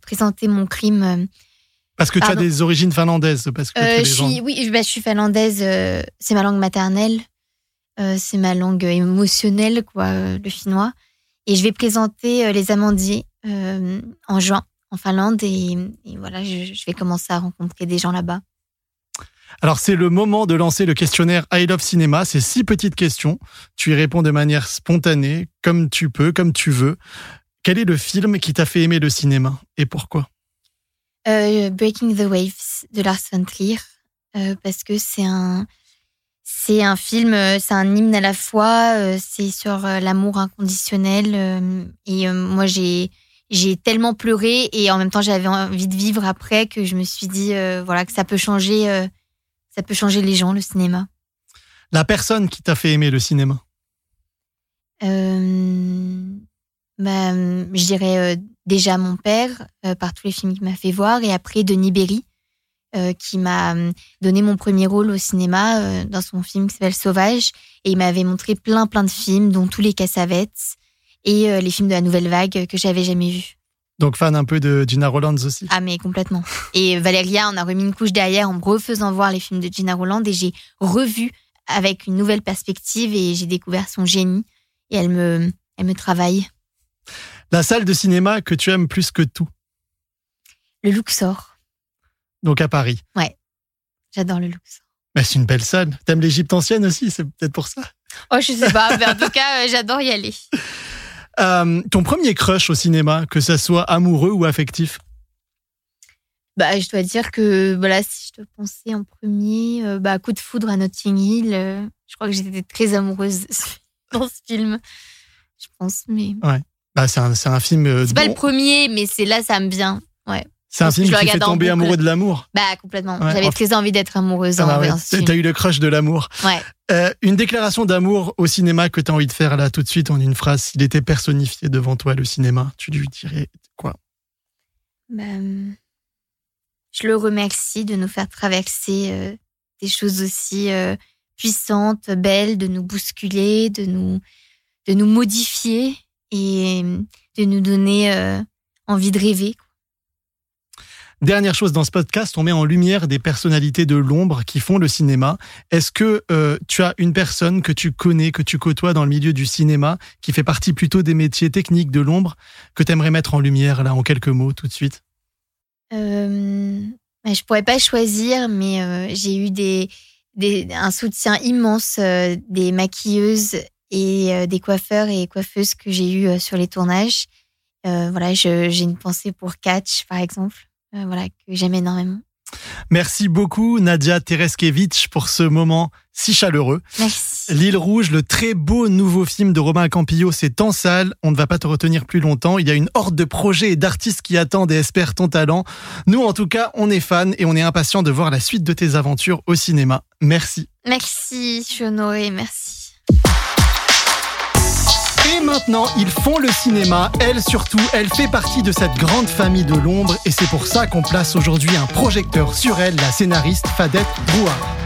présenter mon crime. parce que tu as des origines finlandaises parce que je suis, Oui, bah, je suis finlandaise. c'est ma langue maternelle. c'est ma langue émotionnelle, quoi, le finnois. Et je vais présenter Les Amandiers en juin en Finlande. Et, voilà, je vais commencer à rencontrer des gens là-bas. Alors c'est le moment de lancer le questionnaire I Love Cinéma. C'est six petites questions. Tu y réponds de manière spontanée, comme tu peux, comme tu veux. Quel est le film qui t'a fait aimer le cinéma et pourquoi? Euh, Breaking the Waves de Lars von Trier euh, parce que c'est un c'est un film, euh, c'est un hymne à la fois. c'est sur l'amour inconditionnel et moi j'ai j'ai tellement pleuré et en même temps j'avais envie de vivre après que je me suis dit voilà que ça peut changer ça peut changer les gens, le cinéma. La personne qui t'a fait aimer le cinéma euh, bah, Je dirais euh, déjà mon père, euh, par tous les films qu'il m'a fait voir, et après Denis Berry, qui m'a donné mon premier rôle au cinéma dans son film qui s'appelle Sauvage. Et il m'avait montré plein, plein de films, dont tous les Cassavetes et les films de la Nouvelle Vague que j'avais jamais vus. Donc fan un peu de Gina Roland aussi. Ah mais complètement. Et Valéria, on a remis une couche derrière en me refaisant voir les films de Gina Roland et j'ai revu avec une nouvelle perspective et j'ai découvert son génie et elle me, elle me travaille. La salle de cinéma que tu aimes plus que tout Le Luxor. Donc à Paris. Ouais, j'adore le Luxor. Mais c'est une belle salle. T'aimes l'Égypte ancienne aussi, c'est peut-être pour ça. Oh, je sais pas, mais en tout cas, euh, j'adore y aller. Euh, ton premier crush au cinéma, que ça soit amoureux ou affectif bah, je dois dire que voilà, si je dois penser en premier, euh, bah, coup de foudre à Notting Hill. Euh, je crois que j'étais très amoureuse dans ce film. Je pense, mais. Ouais. Bah, c'est un, un, film. c'est pas le premier, mais c'est là, ça me vient. Ouais. C'est un film qui fait tomber amoureux de l'amour. Bah complètement. J'avais très envie d'être amoureuse. Ah bah T'as eu le crush de l'amour. Ouais. Euh, une déclaration d'amour au cinéma que tu as envie de faire là tout de suite en une phrase. S'il était personnifié devant toi le cinéma, tu lui dirais quoi? Bah, Je le remercie de nous faire traverser euh, des choses aussi euh, puissantes, belles, de nous bousculer, de nous, de nous modifier et de nous donner envie de rêver. Dernière chose dans ce podcast, on met en lumière des personnalités de l'ombre qui font le cinéma. Est-ce que euh, tu as une personne que tu connais, que tu côtoies dans le milieu du cinéma, qui fait partie plutôt des métiers techniques de l'ombre, que tu aimerais mettre en lumière là en quelques mots tout de suite? Euh, Je pourrais pas choisir, mais euh, j'ai eu des, un soutien immense euh, des maquilleuses et des coiffeurs et coiffeuses que j'ai eu sur les tournages. voilà, j'ai une pensée pour Catch, par exemple. Euh, voilà, que j'aime énormément. Merci beaucoup Nadia Tereskevich pour ce moment si chaleureux. Merci. L'île Rouge, le très beau nouveau film de Romain Campillo, c'est en salle. On ne va pas te retenir plus longtemps. Il y a une horde de projets et d'artistes qui attendent et espèrent ton talent. Nous, en tout cas, on est fans et on est impatients de voir la suite de tes aventures au cinéma. Merci. Merci, je suis honorée. Merci. Et maintenant, ils font le cinéma. Elle surtout, elle fait partie de cette grande famille de l'ombre et c'est pour ça qu'on place aujourd'hui un projecteur sur elle, la scénariste Fadette Brouard.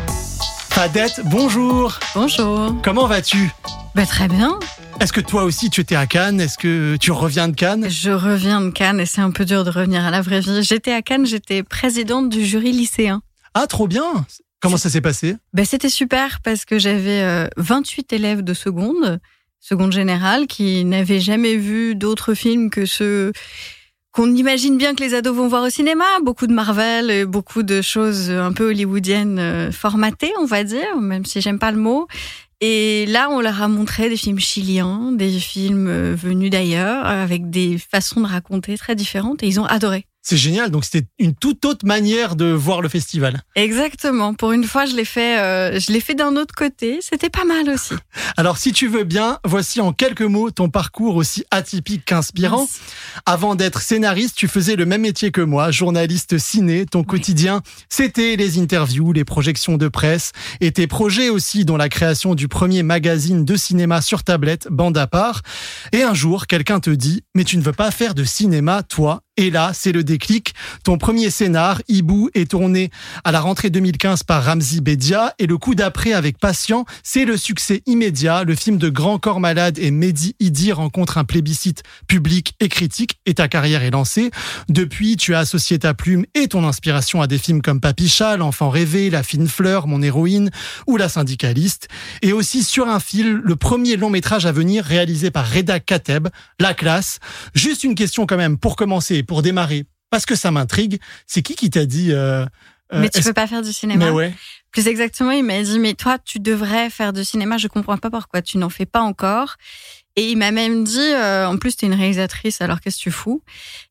Fadette, bonjour. Bonjour. Comment vas-tu? Bah, Très bien. Est-ce que toi aussi tu étais à Cannes? Est-ce que tu reviens de Cannes? Je reviens de Cannes et c'est un peu dur de revenir à la vraie vie. J'étais à Cannes, j'étais présidente du jury lycéen. Ah, trop bien Comment ça s'est passé? Bah, C'était super parce que j'avais 28 euh, élèves de seconde, seconde générale, qui n'avaient jamais vu d'autres films que ceux qu'on imagine bien que les ados vont voir au cinéma, beaucoup de Marvel, et beaucoup de choses un peu hollywoodiennes euh, formatées, on va dire, même si j'aime pas le mot. Et là, on leur a montré des films chiliens, des films euh, venus d'ailleurs, avec des façons de raconter très différentes, et ils ont adoré. C'est génial. Donc c'était une toute autre manière de voir le festival. Exactement. Pour une fois, je l'ai fait, euh, je l'ai fait d'un autre côté. C'était pas mal aussi. Alors si tu veux bien, voici en quelques mots ton parcours aussi atypique qu'inspirant. Avant d'être scénariste, tu faisais le même métier que moi, journaliste ciné. Ton quotidien, c'était les interviews, les projections de presse et tes projets aussi, dont la création du premier magazine de cinéma sur tablette, bande à part. Et un jour, quelqu'un te dit, mais tu ne veux pas faire de cinéma, toi? Et là, c'est le déclic. Ton premier scénar, Hibou, est tourné à la rentrée 2015 par Ramzi Bedia et le coup d'après avec Patient, c'est le succès immédiat. Le film de Grand Corps Malade et Mehdi Idi rencontre un plébiscite public et critique et ta carrière est lancée. Depuis, tu as associé ta plume et ton inspiration à des films comme Papicha, L'enfant rêvé, La fine fleur, Mon héroïne ou La syndicaliste. Et aussi sur un fil, le premier long métrage à venir réalisé par Reda Kateb, La classe. Juste une question quand même pour commencer pour démarrer, parce que ça m'intrigue, c'est qui qui t'a dit euh, euh, Mais tu peux pas faire du cinéma. Mais ouais. Plus exactement, il m'a dit mais toi tu devrais faire du cinéma. Je comprends pas pourquoi tu n'en fais pas encore. Et il m'a même dit euh, en plus tu es une réalisatrice alors qu'est-ce que tu fous?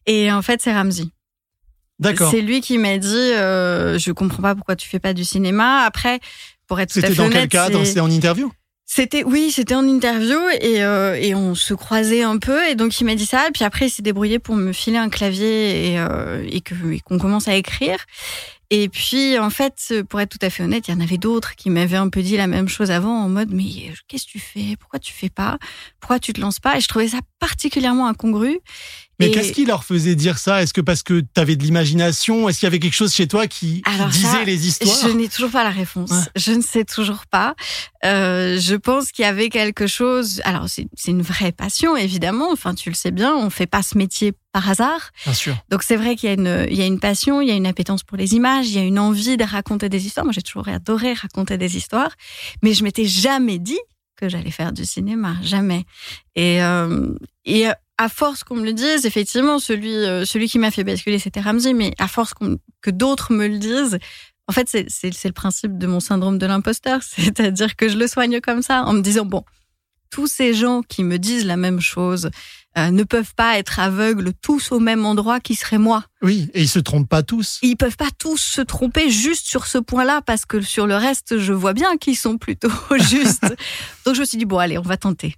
Et en fait c'est Ramsey. D'accord. C'est lui qui m'a dit je comprends pas pourquoi tu fais pas du cinéma. Après pour être tout à fait C'était dans quel cadre C'est en interview? C'était oui, c'était en interview et, euh, et on se croisait un peu et donc il m'a dit ça. Et puis après il s'est débrouillé pour me filer un clavier et, euh, et que qu'on commence à écrire. Et puis en fait pour être tout à fait honnête, il y en avait d'autres qui m'avaient un peu dit la même chose avant en mode mais qu'est-ce que tu fais? Pourquoi tu fais pas? Pourquoi tu te lances pas? Et je trouvais ça particulièrement incongru mais qu'est-ce qui leur faisait dire ça? Est-ce que parce que tu avais de l'imagination Est-ce qu'il y avait quelque chose chez toi qui, disait les histoires? Je n'ai toujours pas la réponse. Je ne sais toujours pas. Euh, je pense qu'il y avait quelque chose. Alors c'est une vraie passion évidemment. Enfin tu le sais bien, on fait pas ce métier par hasard. Bien sûr. Donc c'est vrai qu'il y a une il y a une passion, il y a une appétence pour les images, il y a une envie de raconter des histoires. Moi j'ai toujours adoré raconter des histoires, mais je m'étais jamais dit que j'allais faire du cinéma, jamais. Et, euh, et à force qu'on me le dise, effectivement, celui, euh, celui qui m'a fait basculer, c'était Ramsey, mais à force que d'autres me le disent, en fait, c'est le principe de mon syndrome de l'imposteur, c'est-à-dire que je le soigne comme ça, en me disant, bon, tous ces gens qui me disent la même chose euh, ne peuvent pas être aveugles tous au même endroit qui serait moi. Oui, et ils se trompent pas tous. Ils peuvent pas tous se tromper juste sur ce point-là, parce que sur le reste, je vois bien qu'ils sont plutôt justes. Donc je me suis dit, bon, allez, on va tenter.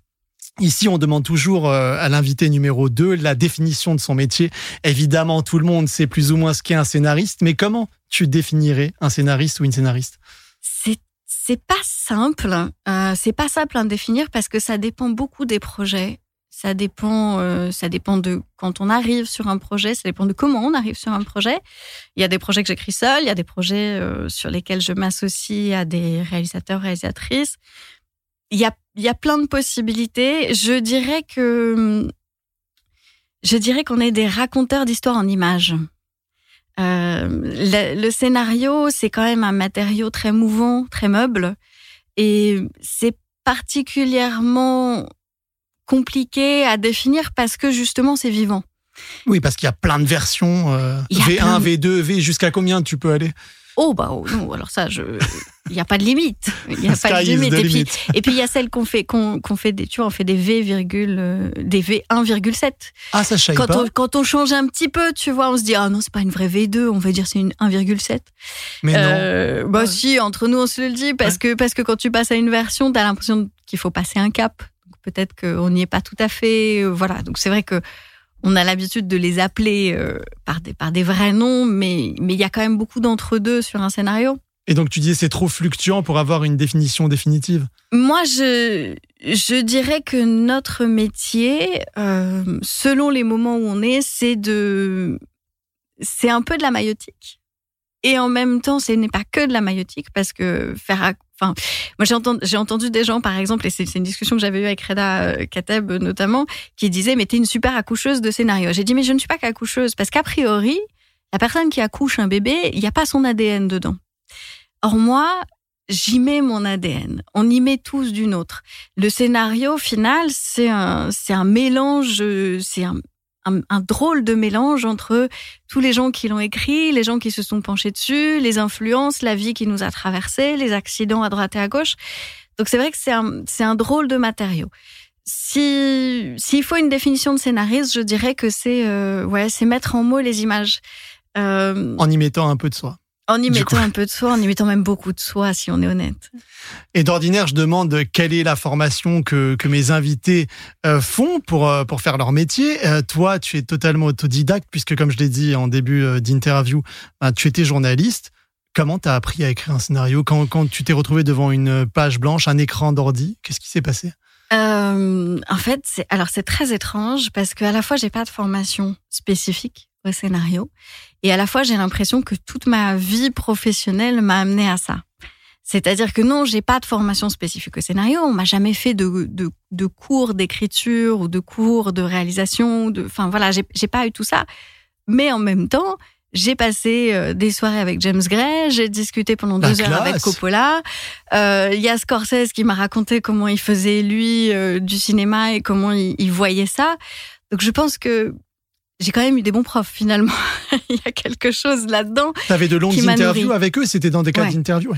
Ici, on demande toujours euh, à l'invité numéro 2 la définition de son métier. Évidemment, tout le monde sait plus ou moins ce qu'est un scénariste, mais comment tu définirais un scénariste ou une scénariste? C'est c'est pas simple. Euh, c'est pas simple à définir parce que ça dépend beaucoup des projets. Ça dépend, euh, ça dépend de quand on arrive sur un projet. Ça dépend de comment on arrive sur un projet. Il y a des projets que j'écris seul. Il y a des projets sur lesquels je m'associe à des réalisateurs, réalisatrices il y a, y a plein de possibilités. Je dirais que je dirais qu'on est des raconteurs d'histoires en images. Euh, le, scénario, c'est quand même un matériau très mouvant, très meuble, et c'est particulièrement compliqué à définir parce que justement c'est vivant. Oui, parce qu'il y a plein de versions, V1, V2, V, jusqu'à combien tu peux aller? Oh bah oh, non, alors ça, je, il n'y a pas de limite. Il n'y a pas de limite. Et puis, et puis il y a celles qu'on fait, qu'on fait des, tu vois, on fait des V, euh, des V 1,7. Ah ça, quand pas. On, quand on change un petit peu, tu vois, on se dit ah non, c'est pas une vraie V2, on va dire c'est une 1,7. Mais euh, non. Bah si, entre nous on se le dit parce que parce que quand tu passes à une version, t'as l'impression qu'il faut passer un cap. Peut-être qu'on n'y est pas tout à fait. Euh, voilà. Donc c'est vrai que on a l'habitude de les appeler euh, par, des, par des vrais noms, mais il y a quand même beaucoup d'entre-deux sur un scénario. Et donc tu dis c'est trop fluctuant pour avoir une définition définitive Moi, je, je dirais que notre métier, euh, selon les moments où on est, c'est de, c'est un peu de la maïotique. Et en même temps, ce n'est pas que de la maïotique parce que faire, enfin, moi j'ai entendu, entendu des gens, par exemple, et c'est une discussion que j'avais eue avec Reda euh, Kateb notamment, qui disaient mais t'es une super accoucheuse de scénario. J'ai dit mais je ne suis pas qu'accoucheuse parce qu'a priori, la personne qui accouche un bébé, il n'y a pas son ADN dedans. Or moi, j'y mets mon ADN. On y met tous d'une autre. Le scénario final, c'est un, c'est un mélange, c'est un, un, drôle de mélange entre tous les gens qui l'ont écrit, les gens qui se sont penchés dessus, les influences, la vie qui nous a traversés, les accidents à droite et à gauche. Donc c'est vrai que c'est un, un drôle de matériau. Si s'il faut une définition de scénariste, je dirais que c'est euh, ouais, c'est mettre en mots les images. Euh, en y mettant un peu de soi. En y mettant un peu de soi, en y mettant même beaucoup de soi, si on est honnête. Et d'ordinaire, je demande quelle est la formation que, que mes invités euh, font pour, euh, pour faire leur métier. Euh, toi, tu es totalement autodidacte, puisque comme je l'ai dit en début d'interview, bah, tu étais journaliste. Comment tu as appris à écrire un scénario? Quand, quand tu t'es retrouvé devant une page blanche, un écran d'ordi Qu'est-ce qui s'est passé? En fait, c'est alors c'est très étrange parce qu'à la fois j'ai pas de formation spécifique au scénario et à la fois, j'ai l'impression que toute ma vie professionnelle m'a amené à ça. C'est-à-dire que non, j'ai pas de formation spécifique au scénario. On m'a jamais fait de, de, cours d'écriture ou de cours de réalisation. De, enfin voilà, j'ai pas eu tout ça. Mais en même temps, j'ai passé euh, des soirées avec James Gray, j'ai discuté pendant deux heures avec Coppola. Euh, il y a Scorsese qui m'a raconté comment il faisait lui euh, du cinéma et comment il, il voyait ça. Donc je pense que j'ai quand même eu des bons profs finalement. Il y a quelque chose là-dedans. Tu avais de longues interviews avec eux, c'était dans des cas d'interview.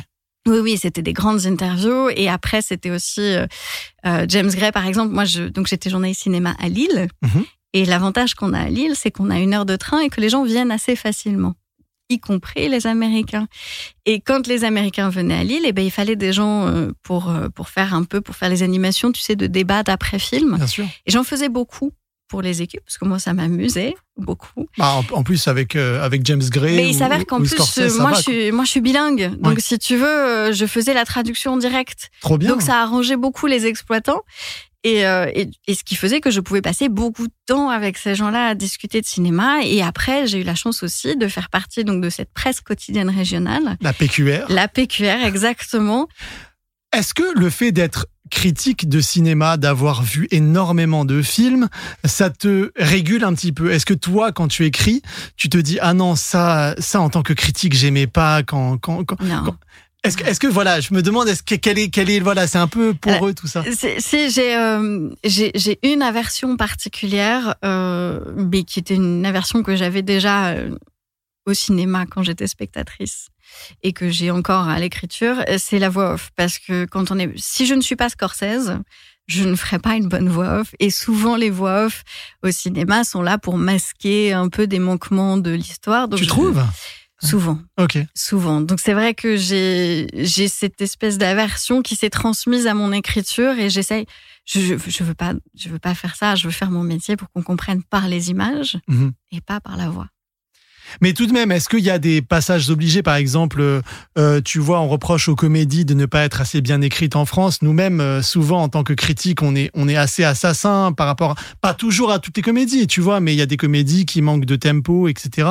Oui, oui, c'était des grandes interviews. Et après, c'était aussi euh, euh, James Gray, par exemple. Moi, je, donc j'étais journaliste cinéma à Lille. Mhm. Et l'avantage qu'on a à Lille, c'est qu'on a une heure de train et que les gens viennent assez facilement y compris les Américains. Et quand les Américains venaient à Lille, eh ben, il fallait des gens euh, pour, pour faire un peu, pour faire les animations, tu sais, de débat d'après-film. Bien sûr. Et j'en faisais beaucoup pour les équipes parce que moi ça m'amusait beaucoup. Bah, en, plus avec euh, avec James Gray. Mais il s'avère qu'en plus euh, moi je suis moi je suis bilingue donc si tu veux euh, je faisais la traduction directe. Trop bien. Donc ça arrangeait beaucoup les exploitants. Et, et, et, ce qui faisait que je pouvais passer beaucoup de temps avec ces gens-là à discuter de cinéma. Et après, j'ai eu la chance aussi de faire partie donc de cette presse quotidienne régionale. La PQR. La PQR, exactement. Est-ce que le fait d'être critique de cinéma, d'avoir vu énormément de films, ça te régule un petit peu? Est-ce que toi, quand tu écris, tu te dis ah non ça, ça en tant que critique, j'aimais pas quand quand, quand, est-ce que, voilà, je me demande est-ce que quelle est quelle est voilà, c'est un peu pour euh, eux tout ça? Si j'ai euh, j'ai une aversion particulière, euh, mais qui était une aversion que j'avais déjà au cinéma quand j'étais spectatrice et que j'ai encore à l'écriture, c'est la voix off. Parce que quand on est, si je ne suis pas Scorsese, je ne ferai pas une bonne voix off. Et souvent, les voix off au cinéma sont là pour masquer un peu des manquements de l'histoire. Tu trouves? Souvent. Ok. Souvent. Donc c'est vrai que j'ai j'ai cette espèce d'aversion qui s'est transmise à mon écriture et j'essaye. Je, je, veux pas je veux pas faire ça. Je veux faire mon métier pour qu'on comprenne par les images mhm. et pas par la voix. Mais tout de même, est-ce qu'il y a des passages obligés? Par exemple, euh, euh, tu vois, on reproche aux comédies de ne pas être assez bien écrites en France. Nous-mêmes, euh, souvent, en tant que critiques, on est, on est assez assassin par rapport, pas toujours à toutes les comédies, tu vois, mais il y a des comédies qui manquent de tempo, etc.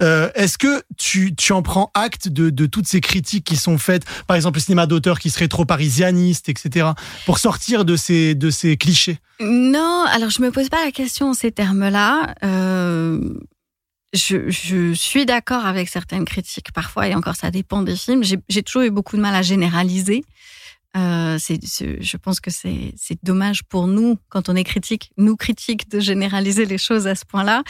est-ce que tu, tu en prends acte de, de toutes ces critiques qui sont faites Par exemple, le cinéma d'auteur qui serait trop parisianiste, etc. Pour sortir de ces, de ces clichés? Non, alors je me pose pas la question en ces termes-là. Je, je, suis d'accord avec certaines critiques parfois, et encore ça dépend des films. J'ai toujours eu beaucoup de mal à généraliser. Euh, c'est, je pense que c'est, dommage pour nous, quand on est critique, nous critiques, de généraliser les choses à ce point-là.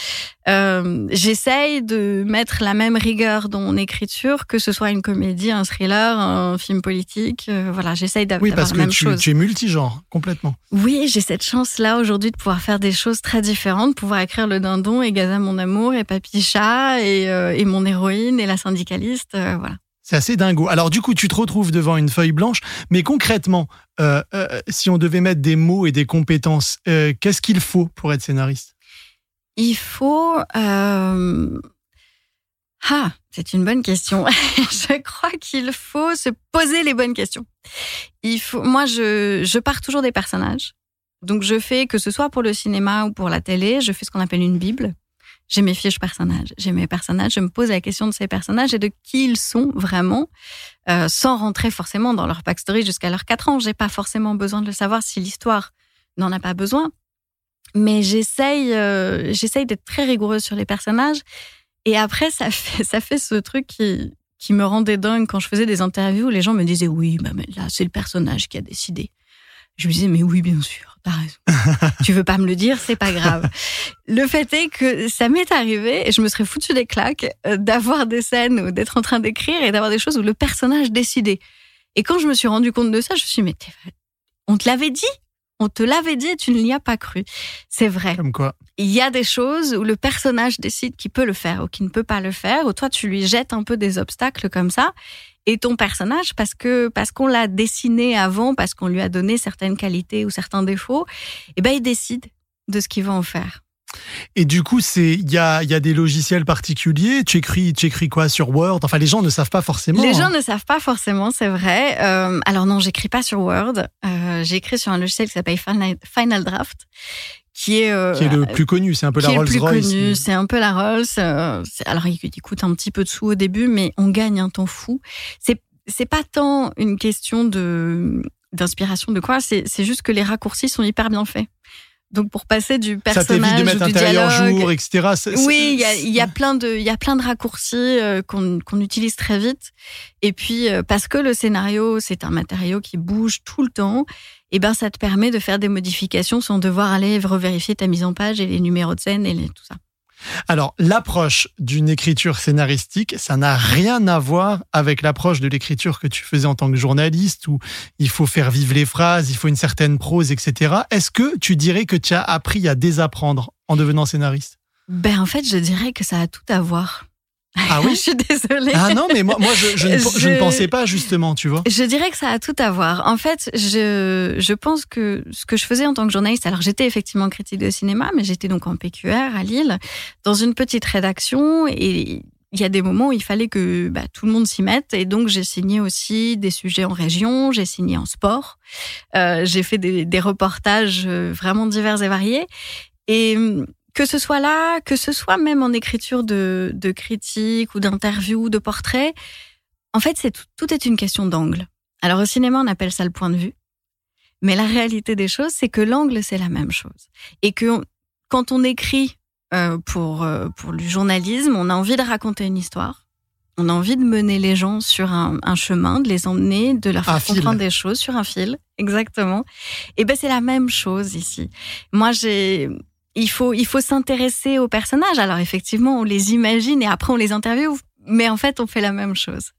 Euh, j'essaye de mettre la même rigueur dans mon écriture, que ce soit une comédie, un thriller, un film politique. Euh, voilà, j'essaye d'avoir oui, parce que tu, tu, es multigenre, complètement. Oui, j'ai cette chance-là aujourd'hui de pouvoir faire des choses très différentes, pouvoir écrire Le Dindon et Gaza mon amour et Papy Chat et, et mon héroïne et la syndicaliste. voilà. C'est assez dingo. Alors du coup, tu te retrouves devant une feuille blanche, mais concrètement, euh, euh, si on devait mettre des mots et des compétences, euh, qu'est-ce qu'il faut pour être scénariste? Il faut... Ah, c'est une bonne question. je crois qu'il faut se poser les bonnes questions. Il faut, moi, je, je pars toujours des personnages. Donc, je fais, que ce soit pour le cinéma ou pour la télé, je fais ce qu'on appelle une bible. J'ai mes fiches personnages, j'ai mes personnages, je me pose la question de ces personnages et de qui ils sont vraiment, euh, sans rentrer forcément dans leur backstory jusqu'à leurs 4 ans. J'ai pas forcément besoin de le savoir si l'histoire n'en a pas besoin. Mais j'essaye, euh, j'essaye d'être très rigoureuse sur les personnages. Et après, ça fait, ça fait ce truc qui, qui me rendait dingue quand je faisais des interviews. Les gens me disaient oui, bah, mais là, c'est le personnage qui a décidé. Je me disais, mais oui, bien sûr, raison. tu veux pas me le dire, c'est pas grave. Le fait est que ça m'est arrivé, et je me serais foutu des claques, euh, d'avoir des scènes ou d'être en train d'écrire et d'avoir des choses où le personnage décidait. Et quand je me suis rendu compte de ça, je me suis dit, mais on te l'avait dit on te l'avait dit et tu ne l'y as pas cru. C'est vrai. Comme quoi Il y a des choses où le personnage décide qu'il peut le faire ou qu'il ne peut pas le faire, ou toi tu lui jettes un peu des obstacles comme ça. Et ton personnage, parce que parce qu'on l'a dessiné avant, parce qu'on lui a donné certaines qualités ou certains défauts, eh ben il décide de ce qu'il va en faire. Et du coup, c'est il y a, y a des logiciels particuliers. Tu écris, tu écris quoi sur Word? Enfin, les gens ne savent pas forcément. Les hein. gens ne savent pas forcément, c'est vrai. Euh, alors non, j'écris pas sur Word. Euh, j'écris sur un logiciel qui s'appelle Final, Draft, qui est euh, qui est le plus connu. C'est un peu la Rolls plus Royce. connu. C'est un peu la Rolls. euh, alors il, il coûte un petit peu de sous au début, mais on gagne un temps fou. C'est c'est pas tant une question de d'inspiration de quoi. C'est juste que les raccourcis sont hyper bien faits. Donc pour passer du Ça personnage de mettre ou du intérieur dialogue, jour, etc. Oui, il y a, y a plein de, il y a plein de raccourcis euh, qu'on qu'on utilise très vite. Et puis euh, parce que le scénario c'est un matériau qui bouge tout le temps, et ben ça te permet de faire des modifications sans devoir aller revérifier ta mise en page et les numéros de scène et les- tout ça. Alors, l'approche d'une écriture scénaristique, ça n'a rien à voir avec l'approche de l'écriture que tu faisais en tant que journaliste, où il faut faire vivre les phrases, il faut une certaine prose, etc. Est-ce que tu dirais que tu as appris à désapprendre en devenant scénariste? Ben en fait, je dirais que ça a tout à voir. Ah oui je suis désolée. Ah non, mais moi, moi je, je ne, je ne Je- pensais pas justement, tu vois. Je dirais que ça a tout à voir. En fait, je, je pense que ce que je faisais en tant que journaliste, alors j'étais effectivement critique de cinéma, mais j'étais donc en PQR à Lille, dans une petite rédaction, et il y a des moments où il fallait que bah, tout le monde s'y mette, et donc j'ai signé aussi des sujets en région, j'ai signé en sport, euh, j'ai fait des, des reportages euh, vraiment divers et variés, et que ce soit là, que ce soit même en écriture de, de critiques ou d'interviews, de portraits, en fait, c'est tout, tout est une question d'angle. Alors au cinéma, on appelle ça le point de vue. Mais la réalité des choses, c'est que l'angle, c'est la même chose. Et que on- quand on écrit euh, pour, euh, pour le journalisme, on a envie de raconter une histoire. On a envie de mener les gens sur un, un chemin, de les emmener, de leur faire comprendre des choses sur un fil. Exactement. Et ben c'est la même chose ici. Moi, j'ai il faut il faut s'intéresser aux personnages. Alors effectivement, on les imagine et après on les interviewe, mais en fait, on fait la même chose.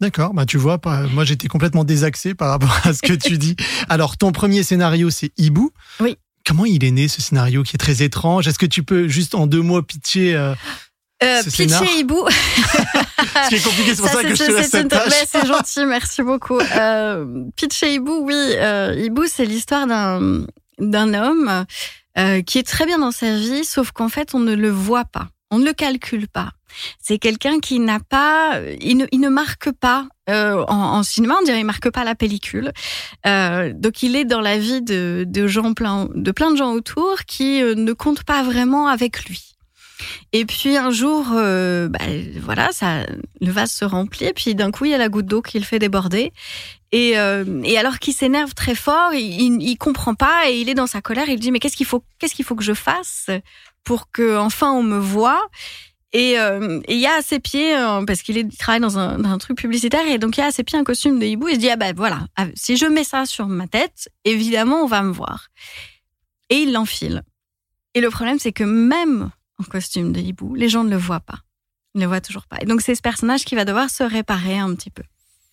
D'accord, bah tu vois, moi j'étais complètement désaxé par rapport à ce que tu dis. Alors, ton premier scénario, c'est Hibou. Oui. Comment il est né ce scénario qui est très étrange? Est-ce que tu peux juste en deux mots pitcher euh, Euh, Ce. Pitcher Hibou. Ce qui est compliqué, c'est pour ça, que je te laisse cette tâche. C'est gentil, merci beaucoup. Euh, Pitcher Hibou, oui. Euh, Hibou, c'est l'histoire d'un d'un homme euh, qui est très bien dans sa vie, sauf qu'en fait, on ne le voit pas. On ne le calcule pas. C'est quelqu'un qui n'a pas, il ne, il ne marque pas euh, en, en cinéma, on dirait il marque pas la pellicule. Euh, donc il est dans la vie de, de gens plein, de plein de gens autour qui euh, ne comptent pas vraiment avec lui. Et puis un jour, euh, bah, voilà, ça, le vase se remplit, et puis d'un coup il y a la goutte d'eau qui le fait déborder. Et, euh, et alors qu'il s'énerve très fort, il, il, il comprend pas et il est dans sa colère. Il dit mais qu'est-ce qu'il faut, qu'est-ce qu'il faut que je fasse pour que enfin on me voit? Et euh, il y a à ses pieds, euh, parce qu'il travaille dans un, dans un truc publicitaire, et donc il y a à ses pieds un costume de hibou. Il se dit, ah ben voilà, ah, si je mets ça sur ma tête, évidemment, on va me voir. Et il l'enfile. Et le problème, c'est que même en costume de hibou, les gens ne le voient pas. Ils ne le voient toujours pas. Et donc c'est ce personnage qui va devoir se réparer un petit peu.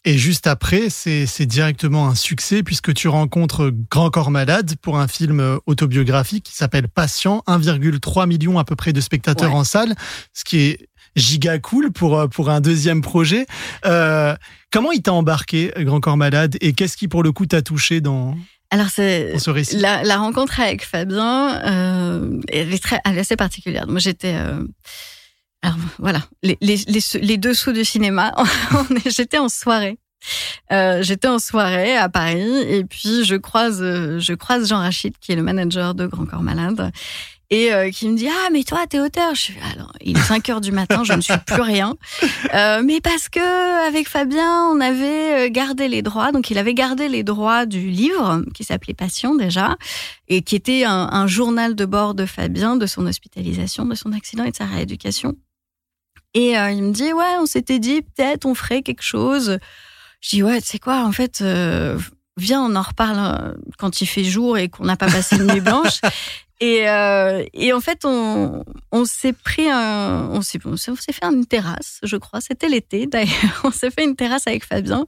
Et juste après, c'est directement un succès puisque tu rencontres Grand Corps Malade pour un film euh, autobiographique qui s'appelle Patient, 1,3 million à peu près de spectateurs Ouais. en salle, ce qui est giga cool pour euh, pour un deuxième projet. Euh, comment il t'a embarqué Grand Corps Malade et qu'est-ce qui pour le coup t'a touché dans, Alors c'est ce récit? la, la rencontre avec Fabien, euh, elle est très, elle est assez particulière. Moi, j'étais, euh, alors voilà, les, les, les, les dessous du cinéma. J'étais en soirée. Euh, J'étais en soirée à Paris et puis je croise, je croise Jean Rachid qui est le manager de Grand Corps Malade et euh, qui me dit ah mais toi t'es auteur je suis alors il est 5 heures du matin je ne suis plus rien. Euh, mais parce que avec Fabien on avait euh, gardé les droits donc il avait gardé les droits du livre qui s'appelait Passion déjà et qui était un, un, journal de bord de Fabien de son hospitalisation de son accident et de sa rééducation et euh, il me dit ouais on s'était dit peut-être on ferait quelque chose je dis ouais tu sais quoi en fait euh, viens, on en reparle quand il fait jour et qu'on n'a pas passé une nuit blanche. Et, euh, et en fait, on, on s'est pris un, on s'est, on s'est fait une terrasse, je crois. C'était l'été d'ailleurs. On s'est fait une terrasse avec Fabien.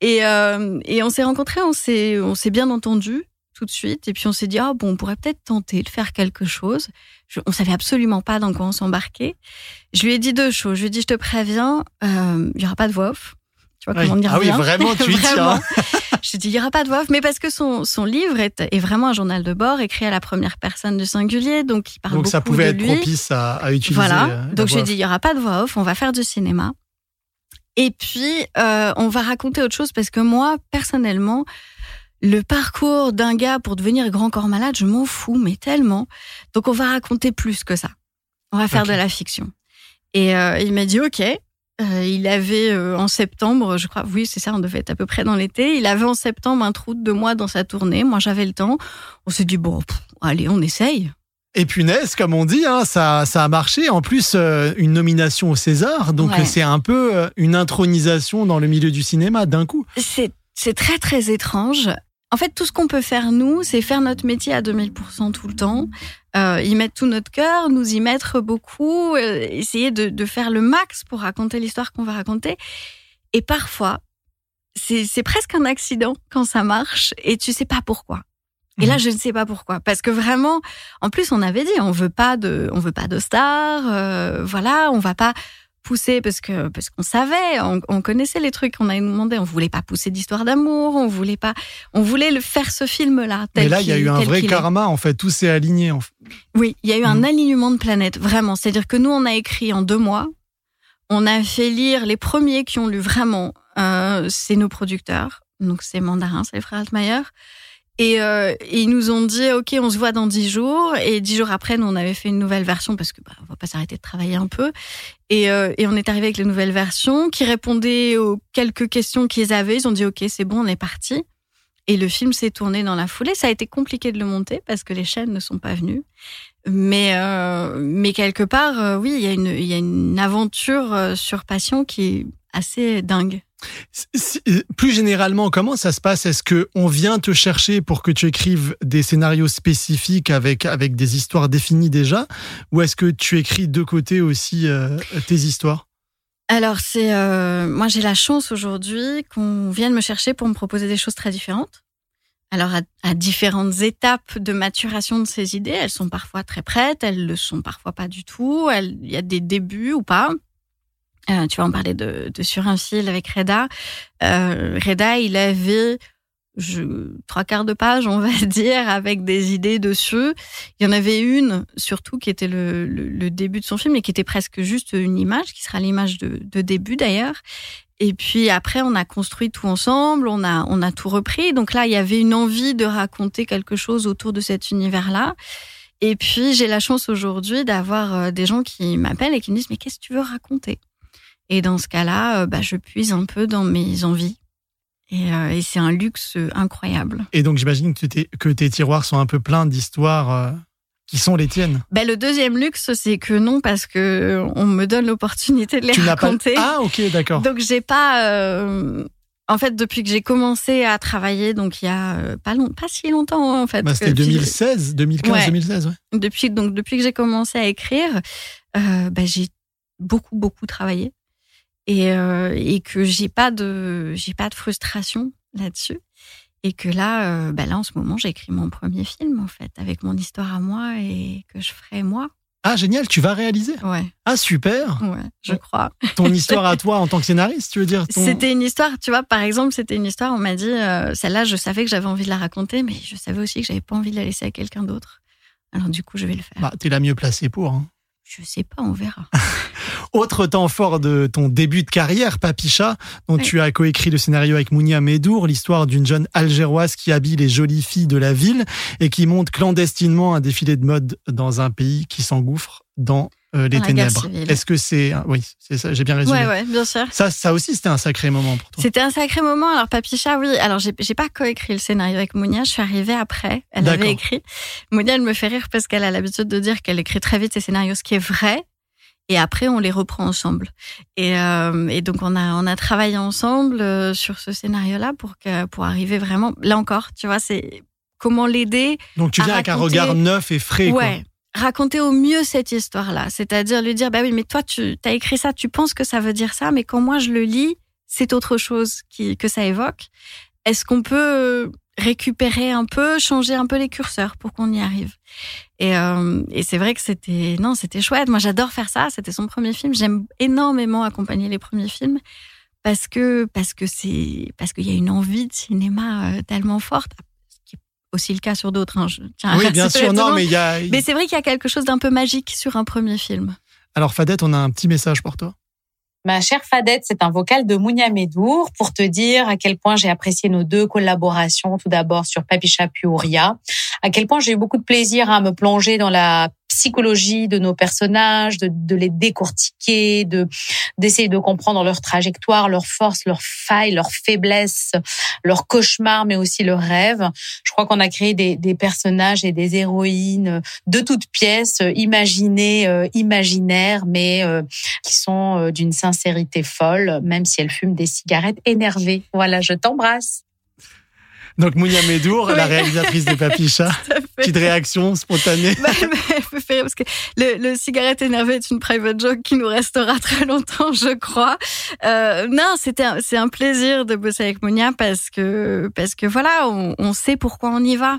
Et, euh, et on s'est rencontrés, on s'est, on s'est bien entendu tout de suite. Et puis on s'est dit, ah bon, on pourrait peut-être tenter de faire quelque chose. Je, on savait absolument pas dans quoi on s'embarquait. Je lui ai dit deux choses. Je lui ai dit, je te préviens, euh, il y aura pas de voix off. Tu vois oui. comment dire Ah oui, vraiment, tu y tiens. Je dis, il n'y aura pas de voix off, mais parce que son, son livre est, est, vraiment un journal de bord écrit à la première personne du singulier, donc il parle donc beaucoup ça pouvait être lui. propice à, à utiliser. Voilà. euh, donc la j'ai voix dit, il n'y aura pas de voix off, on va faire du cinéma. Et puis, euh, on va raconter autre chose parce que moi, personnellement, le parcours d'un gars pour devenir grand corps malade, je m'en fous, mais tellement. Donc, on va raconter plus que ça. On va faire de la fiction. Et euh, il m'a dit, OK. Euh, il avait euh, en septembre, je crois, oui, c'est ça, on devait être à peu près dans l'été. Il avait en septembre un trou de deux mois dans sa tournée. Moi, j'avais le temps. On s'est dit, bon, pff, allez, on essaye. Et punaise, comme on dit, hein, ça, ça a marché. En plus, euh, une nomination au César. Donc, Ouais. c'est un peu une intronisation dans le milieu du cinéma d'un coup. C'est très très étrange. En fait, tout ce qu'on peut faire nous, c'est faire notre métier à 2000% tout le temps, euh, y mettre tout notre cœur, nous y mettre beaucoup, euh, essayer de, de faire le max pour raconter l'histoire qu'on va raconter. Et parfois, c'est presque un accident quand ça marche et tu sais pas pourquoi. Et là, Mhm. je ne sais pas pourquoi, parce que vraiment, en plus, on avait dit, on veut pas de, on veut pas de stars, euh, voilà, on va pas pousser parce que parce qu'on savait, on, on connaissait les trucs qu'on avait demandé, on voulait pas pousser d'histoire d'amour, on voulait pas, on voulait le faire ce film-là. tel Mais là, il y a eu un vrai karma, en fait. Tout s'est aligné. En fait. Oui, il y a eu un Mhm. alignement de planètes, vraiment. C'est-à-dire que nous, on a écrit en deux mois. On a fait lire les premiers qui ont lu vraiment, euh, c'est nos producteurs. Donc, c'est Mandarin, c'est les frères Altmaier. Et, euh, ils nous ont dit, OK, on se voit dans dix jours. Et dix jours après, nous, on avait fait une nouvelle version parce que bah, on va pas s'arrêter de travailler un peu. Et, euh, on est arrivé avec les nouvelles versions qui répondaient aux quelques questions qu'ils avaient. Ils ont dit, OK, c'est bon, on est parti. Et le film s'est tourné dans la foulée. Ça a été compliqué de le monter parce que les chaînes ne sont pas venues. Mais, euh, quelque part, oui, il y, a une, il y a une aventure sur Passion qui est assez dingue. Plus généralement, comment ça se passe? Est-ce que on vient te chercher pour que tu écrives des scénarios spécifiques avec avec des histoires définies déjà, ou est-ce que tu écris de côté aussi euh, tes histoires? Alors, c'est euh, moi, j'ai la chance aujourd'hui qu'on vienne me chercher pour me proposer des choses très différentes. Alors, à, à différentes étapes de maturation de ces idées, elles sont parfois très prêtes, elles le sont parfois pas du tout. Il y a des débuts ou pas. Euh, tu vas en parler de, de sur un fil avec Reda. Euh, Reda, il avait je, trois quarts de page, on va dire, avec des idées dessus. Il y en avait une, surtout, qui était le, le, le début de son film et qui était presque juste une image, qui sera l'image de, de début d'ailleurs. Et puis après, on a construit tout ensemble, on a, on a tout repris. Donc là, il y avait une envie de raconter quelque chose autour de cet univers-là. Et puis, j'ai la chance aujourd'hui d'avoir euh, des gens qui m'appellent et qui me disent, mais qu'est-ce que tu veux raconter? Et dans ce cas-là, euh, bah, je puise un peu dans mes envies. Et, euh, et c'est un luxe incroyable. Et donc j'imagine que, tes- que tes tiroirs sont un peu pleins d'histoires euh, qui sont les tiennes. Ben, le deuxième luxe, c'est que non, parce que on me donne l'opportunité de les tu n'as pas raconter. Ah ok d'accord. Donc j'ai pas. euh, En fait, depuis que j'ai commencé à travailler, donc il y a euh, pas long, pas si longtemps hein, en fait. Bah, C'était Depuis- 2016, 2015, Ouais. 2016. Ouais. Depuis donc depuis que j'ai commencé à écrire, euh, ben, j'ai beaucoup beaucoup travaillé et euh, et que j'ai pas de j'ai pas de frustration là-dessus et que là euh, ben là en ce moment j'écris mon premier film en fait avec mon histoire à moi et que je ferai moi. Ah génial, tu vas réaliser? Ouais, Ah super. ouais, je crois. Ton histoire à toi en tant que scénariste, tu veux dire ton... C'était une histoire, tu vois, par exemple, c'était une histoire, on m'a dit, euh, celle-là, je savais que j'avais envie de la raconter, mais je savais aussi que j'avais pas envie de la laisser à quelqu'un d'autre. Alors du coup, je vais le faire. Bah, t'es la mieux placée pour. hein. Je sais pas, on verra. Autre temps fort de ton début de carrière, Papicha, dont tu as coécrit le scénario avec Mounia Medour, l'histoire d'une jeune algéroise qui habille les jolies filles de la ville et qui monte clandestinement un défilé de mode dans un pays qui s'engouffre dans euh, les ténèbres. Est-ce que c'est oui, c'est ça, j'ai bien résumé. Ouais, ouais, bien sûr. Ça, ça aussi, c'était un sacré moment pour toi. C'était un sacré moment. Alors Papicha, oui. Alors j'ai, j'ai pas coécrit le scénario avec Mounia. Je suis arrivée après. Elle avait écrit. Mounia, elle me fait rire parce qu'elle a l'habitude de dire qu'elle écrit très vite ses scénarios, ce qui est vrai. Et après, on les reprend ensemble. Et, euh, et donc, on a, on a travaillé ensemble euh, sur ce scénario-là pour que, pour arriver vraiment. Là encore, tu vois, c'est comment l'aider. Donc, tu viens avec un regard neuf et frais. Ouais. Raconter au mieux cette histoire-là, c'est-à-dire lui dire bah oui mais toi tu as écrit ça, tu penses que ça veut dire ça, mais quand moi je le lis, c'est autre chose qui, que ça évoque. Est-ce qu'on peut récupérer un peu, changer un peu les curseurs pour qu'on y arrive? Et, euh, et c'est vrai que c'était non, c'était chouette. Moi, j'adore faire ça. C'était son premier film. J'aime énormément accompagner les premiers films parce que parce que c'est parce qu'il y a une envie de cinéma euh, tellement forte. Aussi le cas sur d'autres. Hein. oui, bien sûr. Non, mais il y a. Mais c'est vrai qu'il y a quelque chose d'un peu magique sur un premier film. Alors Fadette, on a un petit message pour toi. Ma chère Fadette, c'est un vocal de Mounia Medour pour te dire à quel point j'ai apprécié nos deux collaborations, tout d'abord sur Papicha puis à quel point j'ai eu beaucoup de plaisir à me plonger dans la psychologie de nos personnages, de, de les décortiquer, de d'essayer de comprendre leur trajectoire, leurs forces, leurs failles, leurs faiblesses, leurs cauchemars, mais aussi leurs rêves. Je crois qu'on a créé des, des, personnages et des héroïnes de toutes pièces, imaginées, euh, imaginaires, mais euh, qui sont euh, d'une sincérité folle, même si elles fument des cigarettes énervées. Voilà, je t'embrasse. Donc Mounia Medour, la réalisatrice des Papichas. Petite réaction spontanée. Bah, parce que le, le, cigarette énervé est une private joke qui nous restera très longtemps, je crois. Euh, non, c'était c'est un plaisir de bosser avec Mounia parce que parce que voilà, on, on sait pourquoi on y va.